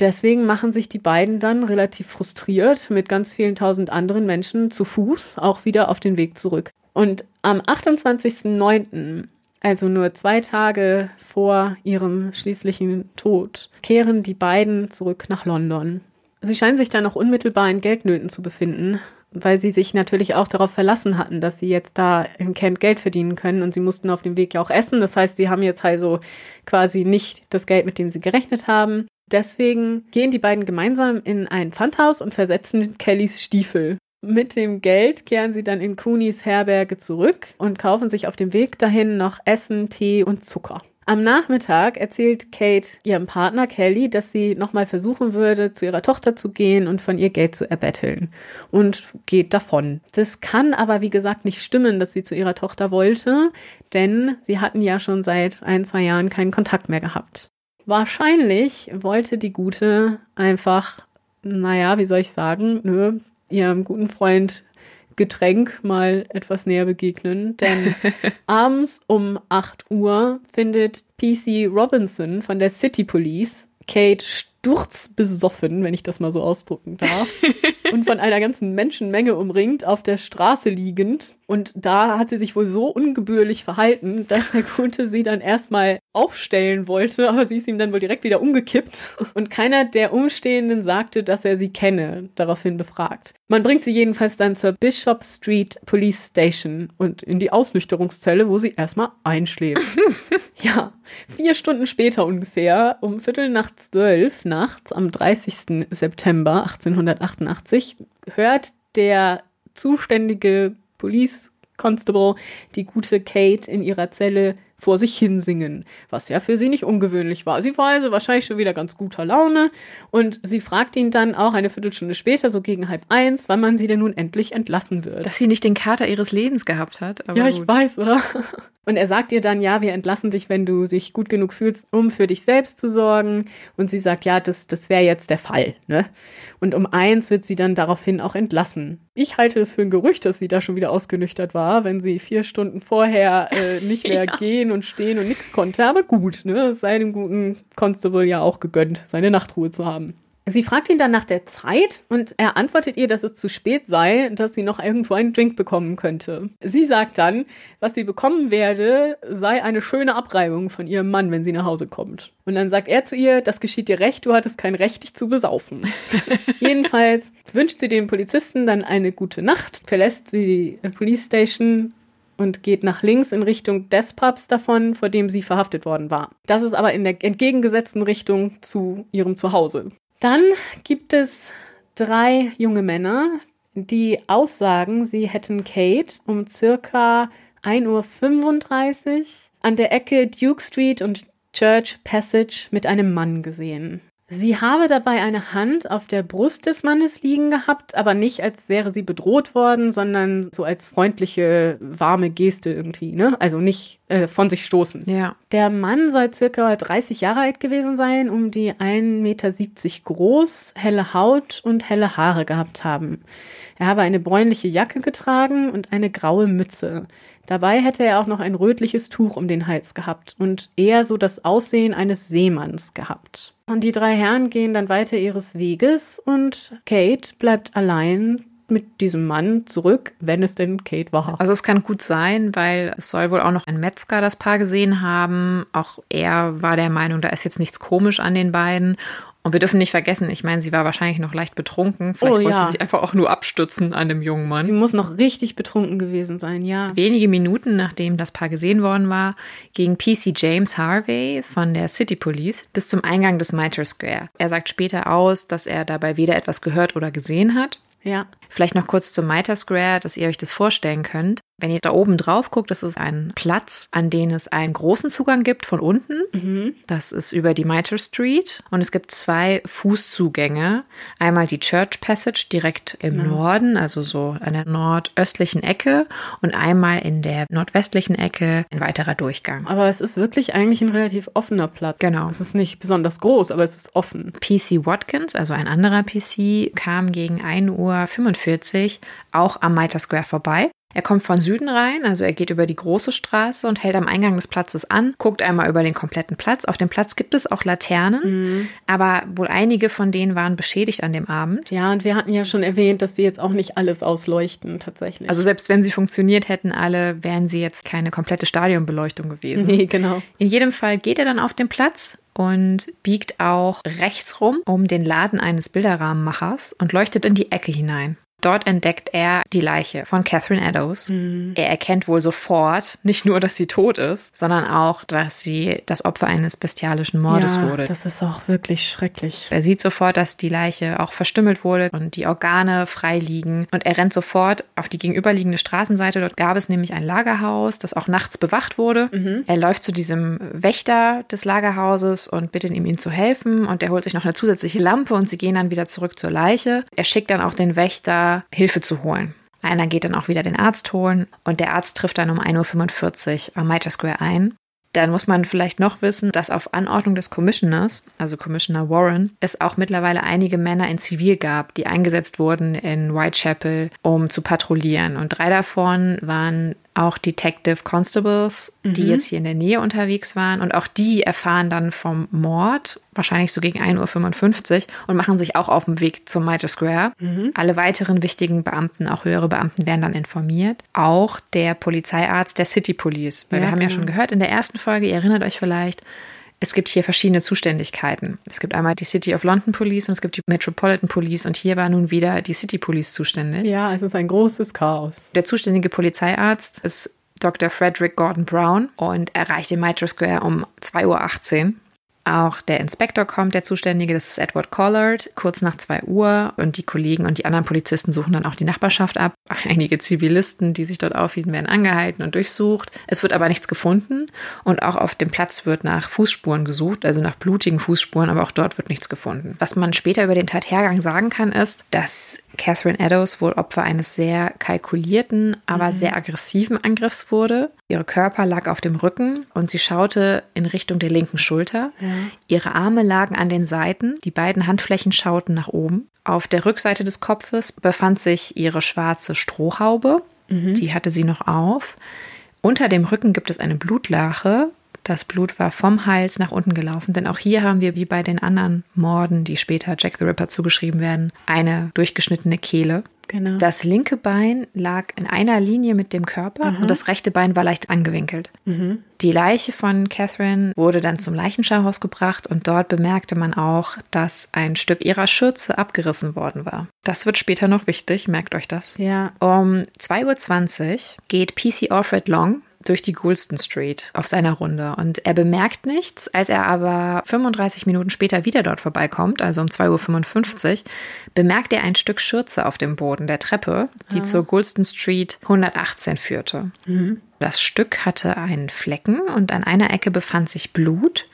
Deswegen machen sich die beiden dann relativ frustriert mit ganz vielen tausend anderen Menschen zu Fuß auch wieder auf den Weg zurück. Und am 28.09., also nur zwei Tage vor ihrem schließlichen Tod, kehren die beiden zurück nach London. Sie scheinen sich dann noch unmittelbar in Geldnöten zu befinden, weil sie sich natürlich auch darauf verlassen hatten, dass sie jetzt da in Kent Geld verdienen können und sie mussten auf dem Weg ja auch essen. Das heißt, sie haben jetzt also quasi nicht das Geld, mit dem sie gerechnet haben. Deswegen gehen die beiden gemeinsam in ein Pfandhaus und versetzen Kellys Stiefel. Mit dem Geld kehren sie dann in Coonies Herberge zurück und kaufen sich auf dem Weg dahin noch Essen, Tee und Zucker. Am Nachmittag erzählt Kate ihrem Partner Kelly, dass sie nochmal versuchen würde, zu ihrer Tochter zu gehen und von ihr Geld zu erbetteln und geht davon. Das kann aber, wie gesagt, nicht stimmen, dass sie zu ihrer Tochter wollte, denn sie hatten ja schon seit ein, zwei Jahren keinen Kontakt mehr gehabt. Wahrscheinlich wollte die Gute einfach, naja, wie soll ich sagen, nö, ihrem guten Freund Getränk mal etwas näher begegnen. Denn abends um 8 Uhr findet PC Robinson von der City Police Kate sturzbesoffen, wenn ich das mal so ausdrücken darf, und von einer ganzen Menschenmenge umringt, auf der Straße liegend. Und da hat sie sich wohl so ungebührlich verhalten, dass der Gute sie dann erstmal aufstellen wollte, aber sie ist ihm dann wohl direkt wieder umgekippt. Und keiner der Umstehenden sagte, dass er sie kenne, daraufhin befragt. Man bringt sie jedenfalls dann zur Bishop Street Police Station und in die Ausnüchterungszelle, wo sie erstmal einschläft. ja, vier Stunden später ungefähr, um Viertel nach zwölf nachts am 30. September 1888, hört der zuständige Police Constable die gute Kate in ihrer Zelle vor sich hinsingen, was ja für sie nicht ungewöhnlich war. Sie war also wahrscheinlich schon wieder ganz guter Laune und sie fragt ihn dann auch eine Viertelstunde später, so gegen halb eins, wann man sie denn nun endlich entlassen wird. Dass sie nicht den Kater ihres Lebens gehabt hat. ja, gut. ich weiß, oder? Und er sagt ihr dann, ja, wir entlassen dich, wenn du dich gut genug fühlst, um für dich selbst zu sorgen. Und sie sagt, ja, das, das wäre jetzt der Fall. Ne? Und um eins wird sie dann daraufhin auch entlassen. Ich halte es für ein Gerücht, dass sie da schon wieder ausgenüchtert war, wenn sie vier Stunden vorher äh, nicht mehr ja. gehen und stehen und nichts konnte. Aber gut, ne? Es sei dem guten Constable ja auch gegönnt, seine Nachtruhe zu haben. Sie fragt ihn dann nach der Zeit und er antwortet ihr, dass es zu spät sei, dass sie noch irgendwo einen Drink bekommen könnte. Sie sagt dann, was sie bekommen werde, sei eine schöne Abreibung von ihrem Mann, wenn sie nach Hause kommt. Und dann sagt er zu ihr, das geschieht dir recht, du hattest kein Recht, dich zu besaufen. Jedenfalls wünscht sie dem Polizisten dann eine gute Nacht, verlässt sie die Police Station und geht nach links in Richtung des Pubs davon, vor dem sie verhaftet worden war. Das ist aber in der entgegengesetzten Richtung zu ihrem Zuhause. Dann gibt es drei junge Männer, die aussagen, sie hätten Kate um circa 1.35 Uhr an der Ecke Duke Street und Church Passage mit einem Mann gesehen. Sie habe dabei eine Hand auf der Brust des Mannes liegen gehabt, aber nicht als wäre sie bedroht worden, sondern so als freundliche, warme Geste irgendwie, ne? Also nicht äh, von sich stoßen. Ja. Der Mann soll circa 30 Jahre alt gewesen sein, um die 1,70 Meter groß, helle Haut und helle Haare gehabt haben. Er habe eine bräunliche Jacke getragen und eine graue Mütze. Dabei hätte er auch noch ein rötliches Tuch um den Hals gehabt und eher so das Aussehen eines Seemanns gehabt. Und die drei Herren gehen dann weiter ihres Weges und Kate bleibt allein mit diesem Mann zurück, wenn es denn Kate war. Also es kann gut sein, weil es soll wohl auch noch ein Metzger das Paar gesehen haben. Auch er war der Meinung, da ist jetzt nichts komisch an den beiden. Und wir dürfen nicht vergessen, ich meine, sie war wahrscheinlich noch leicht betrunken. Vielleicht oh, wollte ja. sie sich einfach auch nur abstützen an dem jungen Mann. Sie muss noch richtig betrunken gewesen sein, ja. Wenige Minuten nachdem das Paar gesehen worden war, ging PC James Harvey von der City Police bis zum Eingang des Mitre Square. Er sagt später aus, dass er dabei weder etwas gehört oder gesehen hat. Ja. Vielleicht noch kurz zum Mitre Square, dass ihr euch das vorstellen könnt. Wenn ihr da oben drauf guckt, das ist ein Platz, an den es einen großen Zugang gibt von unten. Mhm. Das ist über die Mitre Street. Und es gibt zwei Fußzugänge. Einmal die Church Passage direkt im ja. Norden, also so an der nordöstlichen Ecke. Und einmal in der nordwestlichen Ecke ein weiterer Durchgang. Aber es ist wirklich eigentlich ein relativ offener Platz. Genau. Es ist nicht besonders groß, aber es ist offen. PC Watkins, also ein anderer PC, kam gegen 1.45 Uhr auch am Mitre Square vorbei er kommt von Süden rein, also er geht über die große Straße und hält am Eingang des Platzes an, guckt einmal über den kompletten Platz. Auf dem Platz gibt es auch Laternen, mhm. aber wohl einige von denen waren beschädigt an dem Abend. Ja, und wir hatten ja schon erwähnt, dass sie jetzt auch nicht alles ausleuchten tatsächlich. Also selbst wenn sie funktioniert hätten alle, wären sie jetzt keine komplette Stadionbeleuchtung gewesen. Nee, genau. In jedem Fall geht er dann auf den Platz und biegt auch rechts rum um den Laden eines Bilderrahmenmachers und leuchtet in die Ecke hinein. Dort entdeckt er die Leiche von Catherine Eddowes. Mhm. Er erkennt wohl sofort nicht nur, dass sie tot ist, sondern auch, dass sie das Opfer eines bestialischen Mordes ja, wurde. Das ist auch wirklich schrecklich. Er sieht sofort, dass die Leiche auch verstümmelt wurde und die Organe frei liegen. Und er rennt sofort auf die gegenüberliegende Straßenseite. Dort gab es nämlich ein Lagerhaus, das auch nachts bewacht wurde. Mhm. Er läuft zu diesem Wächter des Lagerhauses und bittet ihm, ihm zu helfen. Und er holt sich noch eine zusätzliche Lampe und sie gehen dann wieder zurück zur Leiche. Er schickt dann auch den Wächter Hilfe zu holen. Einer geht dann auch wieder den Arzt holen und der Arzt trifft dann um 1.45 Uhr am Mitre Square ein. Dann muss man vielleicht noch wissen, dass auf Anordnung des Commissioners, also Commissioner Warren, es auch mittlerweile einige Männer in Zivil gab, die eingesetzt wurden in Whitechapel, um zu patrouillieren. Und drei davon waren auch Detective Constables, die mhm. jetzt hier in der Nähe unterwegs waren. Und auch die erfahren dann vom Mord, wahrscheinlich so gegen 1.55 Uhr, und machen sich auch auf den Weg zum Mitre Square. Mhm. Alle weiteren wichtigen Beamten, auch höhere Beamten, werden dann informiert. Auch der Polizeiarzt der City Police. Weil ja, wir haben ja schon gehört in der ersten Folge, ihr erinnert euch vielleicht, es gibt hier verschiedene Zuständigkeiten. Es gibt einmal die City of London Police und es gibt die Metropolitan Police und hier war nun wieder die City Police zuständig. Ja, es ist ein großes Chaos. Der zuständige Polizeiarzt ist Dr. Frederick Gordon Brown und erreicht den Mitre Square um 2.18 Uhr. Auch der Inspektor kommt, der Zuständige, das ist Edward Collard, kurz nach zwei Uhr. Und die Kollegen und die anderen Polizisten suchen dann auch die Nachbarschaft ab. Einige Zivilisten, die sich dort aufhielten, werden angehalten und durchsucht. Es wird aber nichts gefunden. Und auch auf dem Platz wird nach Fußspuren gesucht, also nach blutigen Fußspuren, aber auch dort wird nichts gefunden. Was man später über den Tathergang sagen kann, ist, dass Catherine Eddowes wohl Opfer eines sehr kalkulierten, aber mhm. sehr aggressiven Angriffs wurde. Ihr Körper lag auf dem Rücken und sie schaute in Richtung der linken Schulter. Ja. Ihre Arme lagen an den Seiten, die beiden Handflächen schauten nach oben. Auf der Rückseite des Kopfes befand sich ihre schwarze Strohhaube. Mhm. Die hatte sie noch auf. Unter dem Rücken gibt es eine Blutlache das Blut war vom Hals nach unten gelaufen, denn auch hier haben wir, wie bei den anderen Morden, die später Jack the Ripper zugeschrieben werden, eine durchgeschnittene Kehle. Genau. Das linke Bein lag in einer Linie mit dem Körper mhm. und das rechte Bein war leicht angewinkelt. Mhm. Die Leiche von Catherine wurde dann zum Leichenschauhaus gebracht und dort bemerkte man auch, dass ein Stück ihrer Schürze abgerissen worden war. Das wird später noch wichtig, merkt euch das. Ja. Um 2.20 Uhr geht PC Alfred Long durch die Goulston Street auf seiner Runde und er bemerkt nichts. Als er aber 35 Minuten später wieder dort vorbeikommt, also um 2.55 Uhr, bemerkt er ein Stück Schürze auf dem Boden der Treppe, die ah. zur Goulston Street 118 führte. Mhm. Das Stück hatte einen Flecken und an einer Ecke befand sich Blut.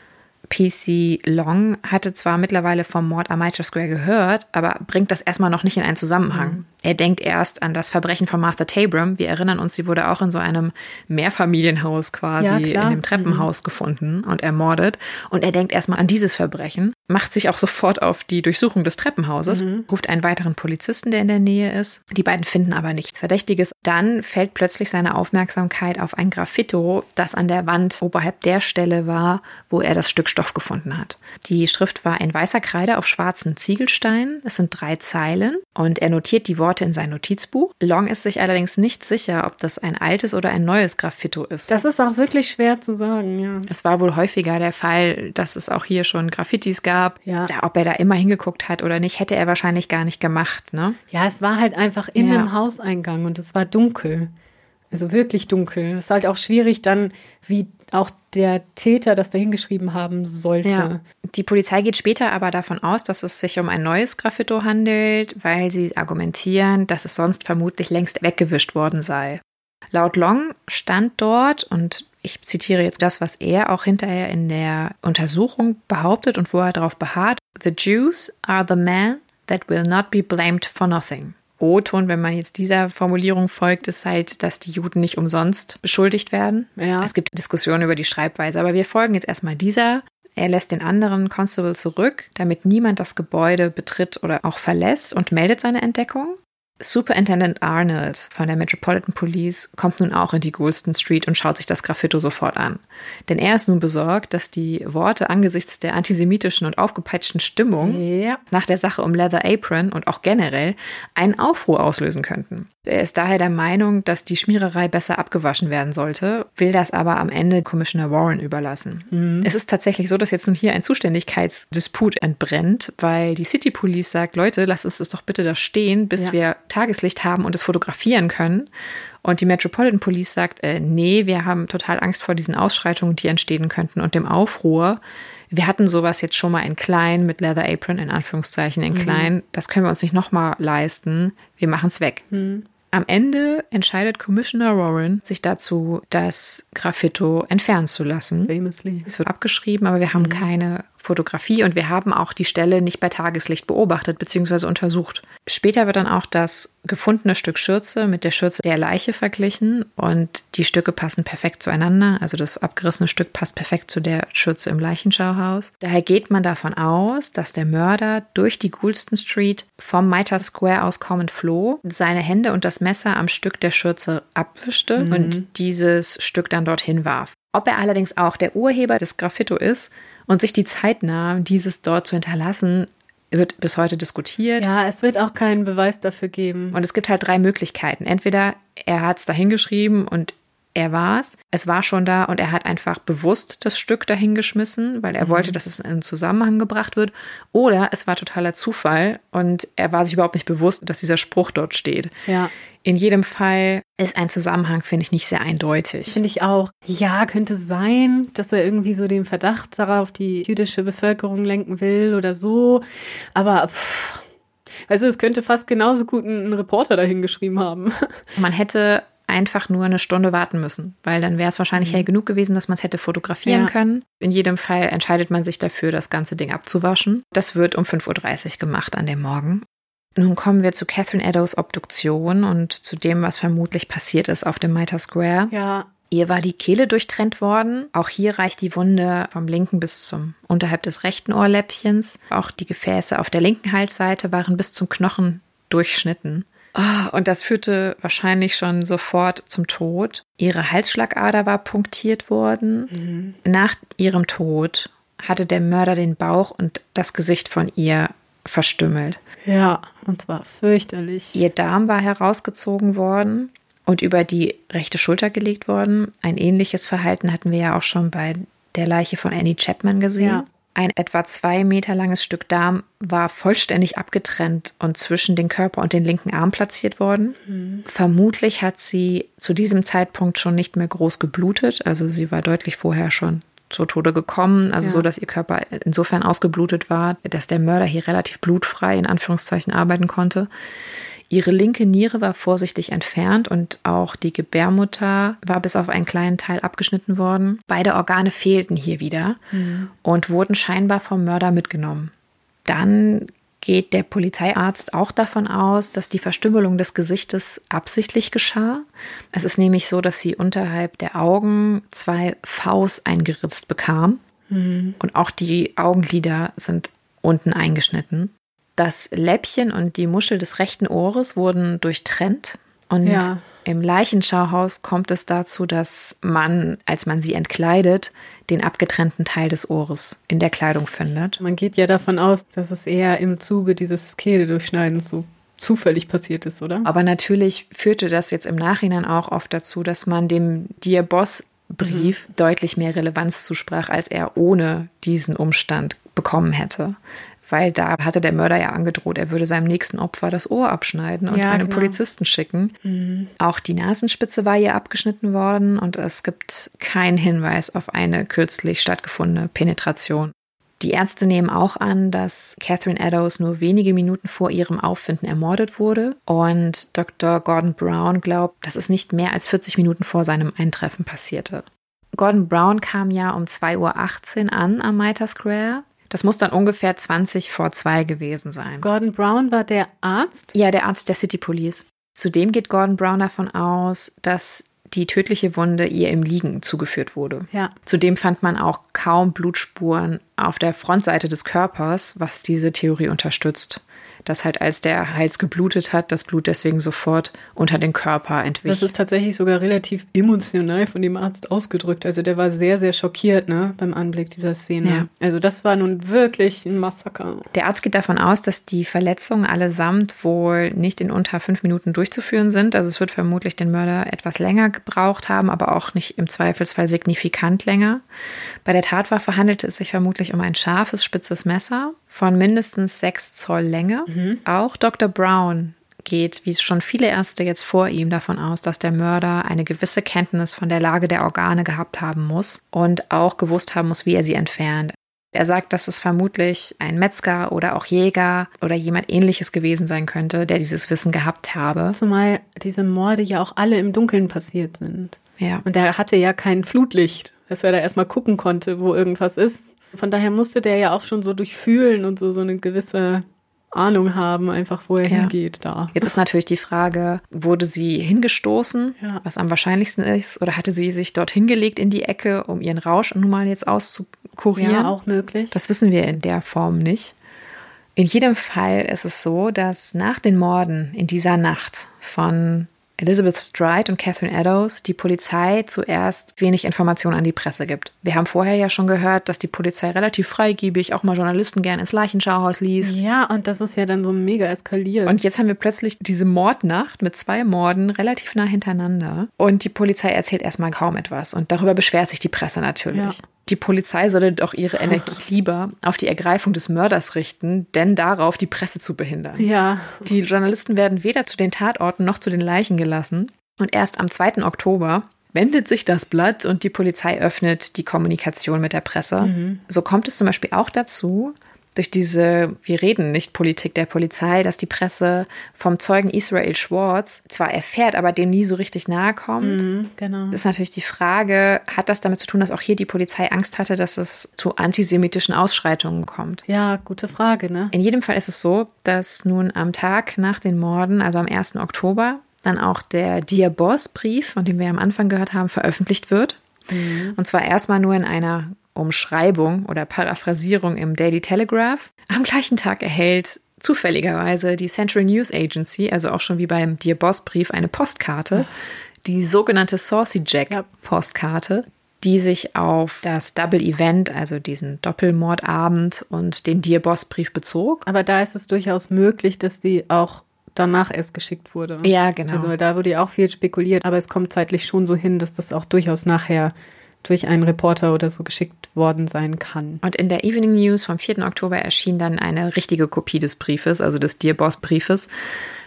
PC Long hatte zwar mittlerweile vom Mord am Mitre Square gehört, aber bringt das erstmal noch nicht in einen Zusammenhang. Mhm. Er denkt erst an das Verbrechen von Martha Tabram. Wir erinnern uns, sie wurde auch in so einem Mehrfamilienhaus quasi ja, in dem Treppenhaus mhm. gefunden und ermordet. Und er denkt erstmal an dieses Verbrechen, macht sich auch sofort auf die Durchsuchung des Treppenhauses, mhm. ruft einen weiteren Polizisten, der in der Nähe ist. Die beiden finden aber nichts Verdächtiges. Dann fällt plötzlich seine Aufmerksamkeit auf ein Graffito, das an der Wand oberhalb der Stelle war, wo er das Stück Stoff gefunden hat. Die Schrift war in weißer Kreide auf schwarzen Ziegelsteinen. Es sind drei Zeilen und er notiert die Worte Worte in sein Notizbuch. Long ist sich allerdings nicht sicher, ob das ein altes oder ein neues Graffito ist. Das ist auch wirklich schwer zu sagen, ja. Es war wohl häufiger der Fall, dass es auch hier schon Graffitis gab. Ja. Ob er da immer hingeguckt hat oder nicht, hätte er wahrscheinlich gar nicht gemacht, ne? Ja, es war halt einfach in ja. dem Hauseingang und es war dunkel. Also wirklich dunkel. Es ist halt auch schwierig dann, wie auch der Täter das dahingeschrieben haben sollte. Ja. Die Polizei geht später aber davon aus, dass es sich um ein neues Graffito handelt, weil sie argumentieren, dass es sonst vermutlich längst weggewischt worden sei. Laut Long stand dort, und ich zitiere jetzt das, was er auch hinterher in der Untersuchung behauptet und wo er darauf beharrt, The Jews are the men that will not be blamed for nothing. O-Ton, wenn man jetzt dieser Formulierung folgt, ist halt, dass die Juden nicht umsonst beschuldigt werden. Ja. Es gibt Diskussionen über die Schreibweise, aber wir folgen jetzt erstmal dieser. Er lässt den anderen Constable zurück, damit niemand das Gebäude betritt oder auch verlässt und meldet seine Entdeckung. Superintendent Arnold von der Metropolitan Police kommt nun auch in die Goulston Street und schaut sich das Graffito sofort an. Denn er ist nun besorgt, dass die Worte angesichts der antisemitischen und aufgepeitschten Stimmung ja. nach der Sache um Leather Apron und auch generell einen Aufruhr auslösen könnten. Er ist daher der Meinung, dass die Schmiererei besser abgewaschen werden sollte, will das aber am Ende Commissioner Warren überlassen. Mhm. Es ist tatsächlich so, dass jetzt nun hier ein Zuständigkeitsdisput entbrennt, weil die City Police sagt, Leute, lasst uns das doch bitte da stehen, bis ja. wir Tageslicht haben und es fotografieren können. Und die Metropolitan Police sagt, äh, nee, wir haben total Angst vor diesen Ausschreitungen, die entstehen könnten und dem Aufruhr. Wir hatten sowas jetzt schon mal in klein mit Leather Apron, in Anführungszeichen in mhm. klein. Das können wir uns nicht nochmal leisten. Wir machen es weg. Mhm. Am Ende entscheidet Commissioner Warren sich dazu, das Graffito entfernen zu lassen. Famously. Es wird abgeschrieben, aber wir haben mhm. keine Fotografie und wir haben auch die Stelle nicht bei Tageslicht beobachtet bzw. untersucht. Später wird dann auch das gefundene Stück Schürze mit der Schürze der Leiche verglichen und die Stücke passen perfekt zueinander. Also das abgerissene Stück passt perfekt zu der Schürze im Leichenschauhaus. Daher geht man davon aus, dass der Mörder durch die Goulston Street vom Mitre Square aus kommend floh, seine Hände und das Messer am Stück der Schürze abwischte mhm. und dieses Stück dann dorthin warf. Ob er allerdings auch der Urheber des Graffito ist und sich die Zeit nahm, dieses dort zu hinterlassen, wird bis heute diskutiert. Ja, es wird auch keinen Beweis dafür geben. Und es gibt halt drei Möglichkeiten. Entweder er hat es dahingeschrieben und er war es. Es war schon da und er hat einfach bewusst das Stück dahingeschmissen, weil er mhm. wollte, dass es in Zusammenhang gebracht wird. Oder es war totaler Zufall und er war sich überhaupt nicht bewusst, dass dieser Spruch dort steht. Ja. In jedem Fall ist ein Zusammenhang, finde ich, nicht sehr eindeutig. Finde ich auch. Ja, könnte sein, dass er irgendwie so den Verdacht darauf die jüdische Bevölkerung lenken will oder so. Aber pff, also es könnte fast genauso gut ein Reporter dahin geschrieben haben. Man hätte einfach nur eine Stunde warten müssen, weil dann wäre es wahrscheinlich mhm. hell genug gewesen, dass man es hätte fotografieren ja. können. In jedem Fall entscheidet man sich dafür, das ganze Ding abzuwaschen. Das wird um 5.30 Uhr gemacht an dem Morgen. Nun kommen wir zu Catherine Eddowes Obduktion und zu dem, was vermutlich passiert ist auf dem Mitre Square. Ja. Ihr war die Kehle durchtrennt worden. Auch hier reicht die Wunde vom linken bis zum unterhalb des rechten Ohrläppchens. Auch die Gefäße auf der linken Halsseite waren bis zum Knochen durchschnitten. Oh, und das führte wahrscheinlich schon sofort zum Tod. Ihre Halsschlagader war punktiert worden. Mhm. Nach ihrem Tod hatte der Mörder den Bauch und das Gesicht von ihr verstümmelt. Ja, und zwar fürchterlich. Ihr Darm war herausgezogen worden und über die rechte Schulter gelegt worden. Ein ähnliches Verhalten hatten wir ja auch schon bei der Leiche von Annie Chapman gesehen. Ja. Ein etwa zwei Meter langes Stück Darm war vollständig abgetrennt und zwischen den Körper und den linken Arm platziert worden. Mhm. Vermutlich hat sie zu diesem Zeitpunkt schon nicht mehr groß geblutet. Also sie war deutlich vorher schon zu Tode gekommen, also ja. so, dass ihr Körper insofern ausgeblutet war, dass der Mörder hier relativ blutfrei in Anführungszeichen arbeiten konnte. Ihre linke Niere war vorsichtig entfernt und auch die Gebärmutter war bis auf einen kleinen Teil abgeschnitten worden. Beide Organe fehlten hier wieder mhm. und wurden scheinbar vom Mörder mitgenommen. Dann geht der Polizeiarzt auch davon aus, dass die Verstümmelung des Gesichtes absichtlich geschah. Es ist nämlich so, dass sie unterhalb der Augen zwei Vs eingeritzt bekam. Mhm. Und auch die Augenlider sind unten eingeschnitten. Das Läppchen und die Muschel des rechten Ohres wurden durchtrennt. Und ja. im Leichenschauhaus kommt es dazu, dass man, als man sie entkleidet, den abgetrennten Teil des Ohres in der Kleidung findet. Man geht ja davon aus, dass es eher im Zuge dieses Kehledurchschneidens so zufällig passiert ist, oder? Aber natürlich führte das jetzt im Nachhinein auch oft dazu, dass man dem Dear Boss Brief mhm. deutlich mehr Relevanz zusprach, als er ohne diesen Umstand bekommen hätte weil da hatte der Mörder ja angedroht, er würde seinem nächsten Opfer das Ohr abschneiden und ja, einem genau. Polizisten schicken. Mhm. Auch die Nasenspitze war hier abgeschnitten worden und es gibt keinen Hinweis auf eine kürzlich stattgefundene Penetration. Die Ärzte nehmen auch an, dass Catherine Eddowes nur wenige Minuten vor ihrem Auffinden ermordet wurde und Dr. Gordon Brown glaubt, dass es nicht mehr als 40 Minuten vor seinem Eintreffen passierte. Gordon Brown kam ja um 2.18 Uhr an am Mitre Square das muss dann ungefähr 20 vor zwei gewesen sein. Gordon Brown war der Arzt? Ja, der Arzt der City Police. Zudem geht Gordon Brown davon aus, dass die tödliche Wunde ihr im Liegen zugeführt wurde. Ja. Zudem fand man auch kaum Blutspuren auf der Frontseite des Körpers, was diese Theorie unterstützt dass halt als der Hals geblutet hat, das Blut deswegen sofort unter den Körper entwich. Das ist tatsächlich sogar relativ emotional von dem Arzt ausgedrückt. Also der war sehr, sehr schockiert ne, beim Anblick dieser Szene. Ja. Also das war nun wirklich ein Massaker. Der Arzt geht davon aus, dass die Verletzungen allesamt wohl nicht in unter fünf Minuten durchzuführen sind. Also es wird vermutlich den Mörder etwas länger gebraucht haben, aber auch nicht im Zweifelsfall signifikant länger. Bei der Tatwaffe handelte es sich vermutlich um ein scharfes, spitzes Messer von mindestens sechs Zoll Länge. Mhm. Auch Dr. Brown geht, wie schon viele Ärzte jetzt vor ihm, davon aus, dass der Mörder eine gewisse Kenntnis von der Lage der Organe gehabt haben muss und auch gewusst haben muss, wie er sie entfernt. Er sagt, dass es vermutlich ein Metzger oder auch Jäger oder jemand ähnliches gewesen sein könnte, der dieses Wissen gehabt habe. Zumal diese Morde ja auch alle im Dunkeln passiert sind. Ja. Und er hatte ja kein Flutlicht, dass er da erstmal gucken konnte, wo irgendwas ist. Von daher musste der ja auch schon so durchfühlen und so, so eine gewisse Ahnung haben, einfach wo er ja. hingeht da. Jetzt ist natürlich die Frage, wurde sie hingestoßen, ja. was am wahrscheinlichsten ist, oder hatte sie sich dort hingelegt in die Ecke, um ihren Rausch nun mal jetzt auszukurieren? Ja, auch möglich. Das wissen wir in der Form nicht. In jedem Fall ist es so, dass nach den Morden in dieser Nacht von Elizabeth Stride und Catherine Eddowes die Polizei zuerst wenig Informationen an die Presse gibt. Wir haben vorher ja schon gehört, dass die Polizei relativ freigebig auch mal Journalisten gern ins Leichenschauhaus ließ. Ja, und das ist ja dann so mega eskaliert. Und jetzt haben wir plötzlich diese Mordnacht mit zwei Morden relativ nah hintereinander und die Polizei erzählt erstmal kaum etwas und darüber beschwert sich die Presse natürlich. Ja. Die Polizei solle doch ihre Energie lieber auf die Ergreifung des Mörders richten, denn darauf die Presse zu behindern. Ja. Die Journalisten werden weder zu den Tatorten noch zu den Leichen gelassen. Und erst am 2. Oktober wendet sich das Blatt und die Polizei öffnet die Kommunikation mit der Presse. So kommt es zum Beispiel auch dazu, durch diese Wir reden nicht Politik der Polizei, dass die Presse vom Zeugen Israel Schwartz zwar erfährt, aber dem nie so richtig nahe kommt. Mhm, genau. Das ist natürlich die Frage, hat das damit zu tun, dass auch hier die Polizei Angst hatte, dass es zu antisemitischen Ausschreitungen kommt? Ja, gute Frage, ne? In jedem Fall ist es so, dass nun am Tag nach den Morden, also am 1. Oktober, dann auch der Dear Boss Brief, von dem wir am Anfang gehört haben, veröffentlicht wird. Und zwar erstmal nur in einer Umschreibung oder Paraphrasierung im Daily Telegraph. Am gleichen Tag erhält zufälligerweise die Central News Agency, also auch schon wie beim Dear Boss Brief, eine Postkarte, die sogenannte Saucy Jack Postkarte, die sich auf das Double Event, also diesen Doppelmordabend und den Dear Boss Brief bezog. Aber da ist es durchaus möglich, dass die auch danach erst geschickt wurde. Ja, genau. Also da wurde ja auch viel spekuliert, aber es kommt zeitlich schon so hin, dass das auch durchaus nachher durch einen Reporter oder so geschickt worden sein kann. Und in der Evening News vom 4. Oktober erschien dann eine richtige Kopie des Briefes, also des Dear Boss Briefes,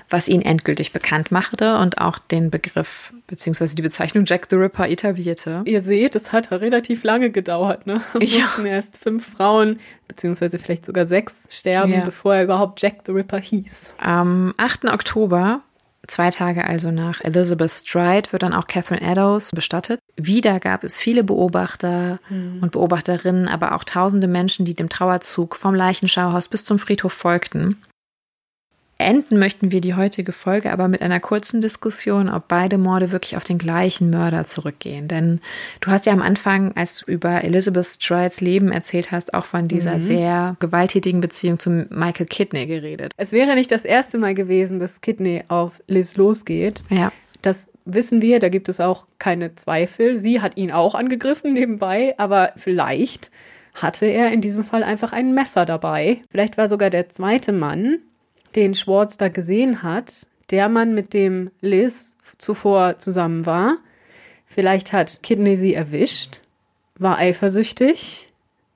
was ihn endgültig bekannt machte und auch den Begriff bzw. die Bezeichnung Jack the Ripper etablierte. Ihr seht, es hat relativ lange gedauert, ne? Es Ja. mussten erst fünf Frauen, beziehungsweise vielleicht sogar sechs, sterben, Ja. bevor er überhaupt Jack the Ripper hieß. Am 8. Oktober, zwei Tage also nach Elizabeth Stride, wird dann auch Catherine Eddowes bestattet. Wieder gab es viele Beobachter und Beobachterinnen, aber auch tausende Menschen, die dem Trauerzug vom Leichenschauhaus bis zum Friedhof folgten. Enden möchten wir die heutige Folge aber mit einer kurzen Diskussion, ob beide Morde wirklich auf den gleichen Mörder zurückgehen. Denn du hast ja am Anfang, als du über Elizabeth Strides Leben erzählt hast, auch von dieser sehr gewalttätigen Beziehung zu Michael Kidney geredet. Es wäre nicht das erste Mal gewesen, dass Kidney auf Liz losgeht. Ja. Das wissen wir, da gibt es auch keine Zweifel. Sie hat ihn auch angegriffen nebenbei, aber vielleicht hatte er in diesem Fall einfach ein Messer dabei. Vielleicht war sogar der zweite Mann, den Schwartz da gesehen hat, der Mann, mit dem Liz zuvor zusammen war. Vielleicht hat Kidney sie erwischt, war eifersüchtig.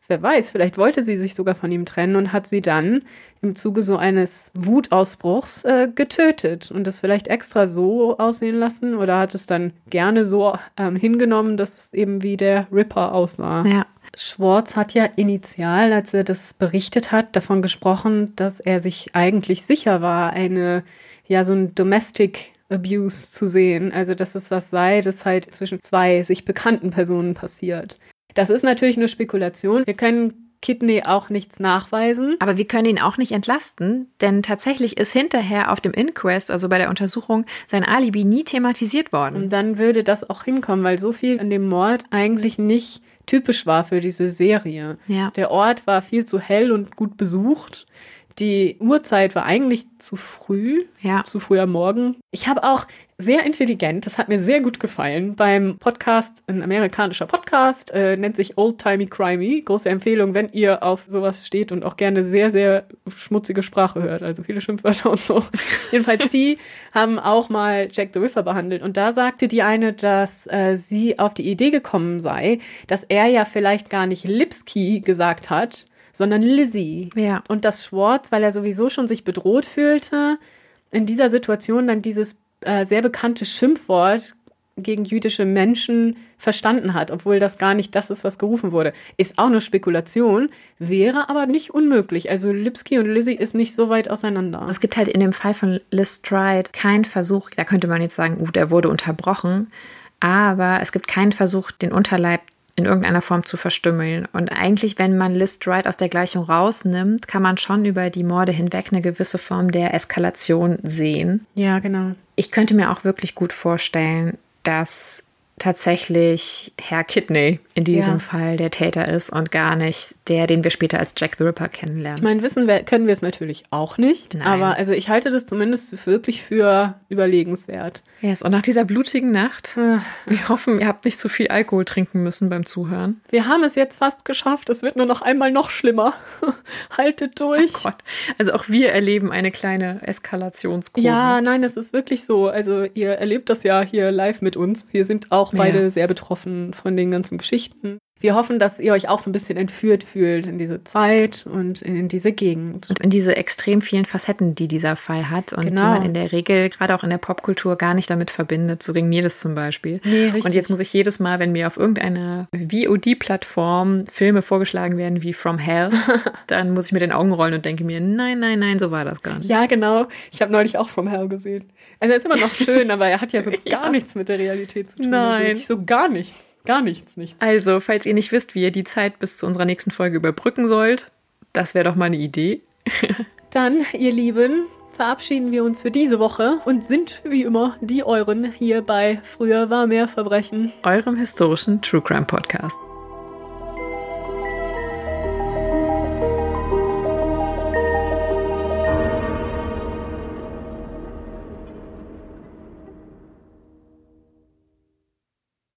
Wer weiß, vielleicht wollte sie sich sogar von ihm trennen und hat sie dann im Zuge so eines Wutausbruchs äh, getötet und das vielleicht extra so aussehen lassen oder hat es dann gerne so ähm, hingenommen, dass es eben wie der Ripper aussah. Ja. Schwartz hat ja initial, als er das berichtet hat, davon gesprochen, dass er sich eigentlich sicher war, eine, ja, so ein Domestic Abuse zu sehen. Also, dass es was sei, das halt zwischen zwei sich bekannten Personen passiert. Das ist natürlich eine Spekulation. Wir können Kidney auch nichts nachweisen. Aber wir können ihn auch nicht entlasten, denn tatsächlich ist hinterher auf dem Inquest, also bei der Untersuchung, sein Alibi nie thematisiert worden. Und dann würde das auch hinkommen, weil so viel an dem Mord eigentlich nicht typisch war für diese Serie. Ja. Der Ort war viel zu hell und gut besucht. Die Uhrzeit war eigentlich zu früh, Ja. zu früh am Morgen. Ich habe auch sehr intelligent, das hat mir sehr gut gefallen, beim Podcast, ein amerikanischer Podcast, äh, nennt sich Old Timey Crimey. Große Empfehlung, wenn ihr auf sowas steht und auch gerne sehr, sehr schmutzige Sprache hört, also viele Schimpfwörter und so. Jedenfalls, die haben auch mal Jack the Ripper behandelt und da sagte die eine, dass äh, sie auf die Idee gekommen sei, dass er ja vielleicht gar nicht Lipski gesagt hat, sondern Lizzie. Ja. Und dass Schwartz, weil er sowieso schon sich bedroht fühlte, in dieser Situation dann dieses äh, sehr bekannte Schimpfwort gegen jüdische Menschen verstanden hat, obwohl das gar nicht das ist, was gerufen wurde. Ist auch eine Spekulation, wäre aber nicht unmöglich. Also Lipski und Lizzie ist nicht so weit auseinander. Es gibt halt in dem Fall von Liz Stride keinen Versuch, da könnte man jetzt sagen, uh, der wurde unterbrochen, aber es gibt keinen Versuch, den Unterleib in irgendeiner Form zu verstümmeln. Und eigentlich, wenn man Liz Stride aus der Gleichung rausnimmt, kann man schon über die Morde hinweg eine gewisse Form der Eskalation sehen. ja, genau. Ich könnte mir auch wirklich gut vorstellen, dass tatsächlich Herr Kidney in diesem Ja. Fall der Täter ist und gar nicht der, den wir später als Jack the Ripper Ich kennenlernen. meine, wissen wir, können wir es natürlich auch nicht, Nein. aber also ich halte das zumindest wirklich für überlegenswert. Yes, und nach dieser blutigen Nacht, Äh. wir hoffen, ihr habt nicht zu viel Alkohol trinken müssen beim Zuhören. Wir haben es jetzt fast geschafft. Es wird nur noch einmal noch schlimmer. Haltet durch. Gott. Also auch wir erleben eine kleine Eskalationskurve. Ja, nein, es ist wirklich so. Also ihr erlebt das ja hier live mit uns. Wir sind auch Ja. beide sehr betroffen von den ganzen Geschichten. Wir hoffen, dass ihr euch auch so ein bisschen entführt fühlt in diese Zeit und in diese Gegend. Und in diese extrem vielen Facetten, die dieser Fall hat und genau. die man in der Regel gerade auch in der Popkultur gar nicht damit verbindet. So ging mir das zum Beispiel. Nee, richtig. Und jetzt muss ich jedes Mal, wenn mir auf irgendeiner VOD-Plattform Filme vorgeschlagen werden wie From Hell, dann muss ich mir den Augen rollen und denke mir, nein, nein, nein, so war das gar nicht. Ja, genau. Ich habe neulich auch From Hell gesehen. Also er ist immer noch schön, aber er hat ja so gar ja. nichts mit der Realität zu tun. Also nein. Also so gar nichts. Gar nichts, nichts. Also, falls ihr nicht wisst, wie ihr die Zeit bis zu unserer nächsten Folge überbrücken sollt, das wäre doch mal eine Idee. Dann, ihr Lieben, verabschieden wir uns für diese Woche und sind wie immer die euren hier bei Früher war mehr Verbrechen. Eurem historischen True Crime Podcast.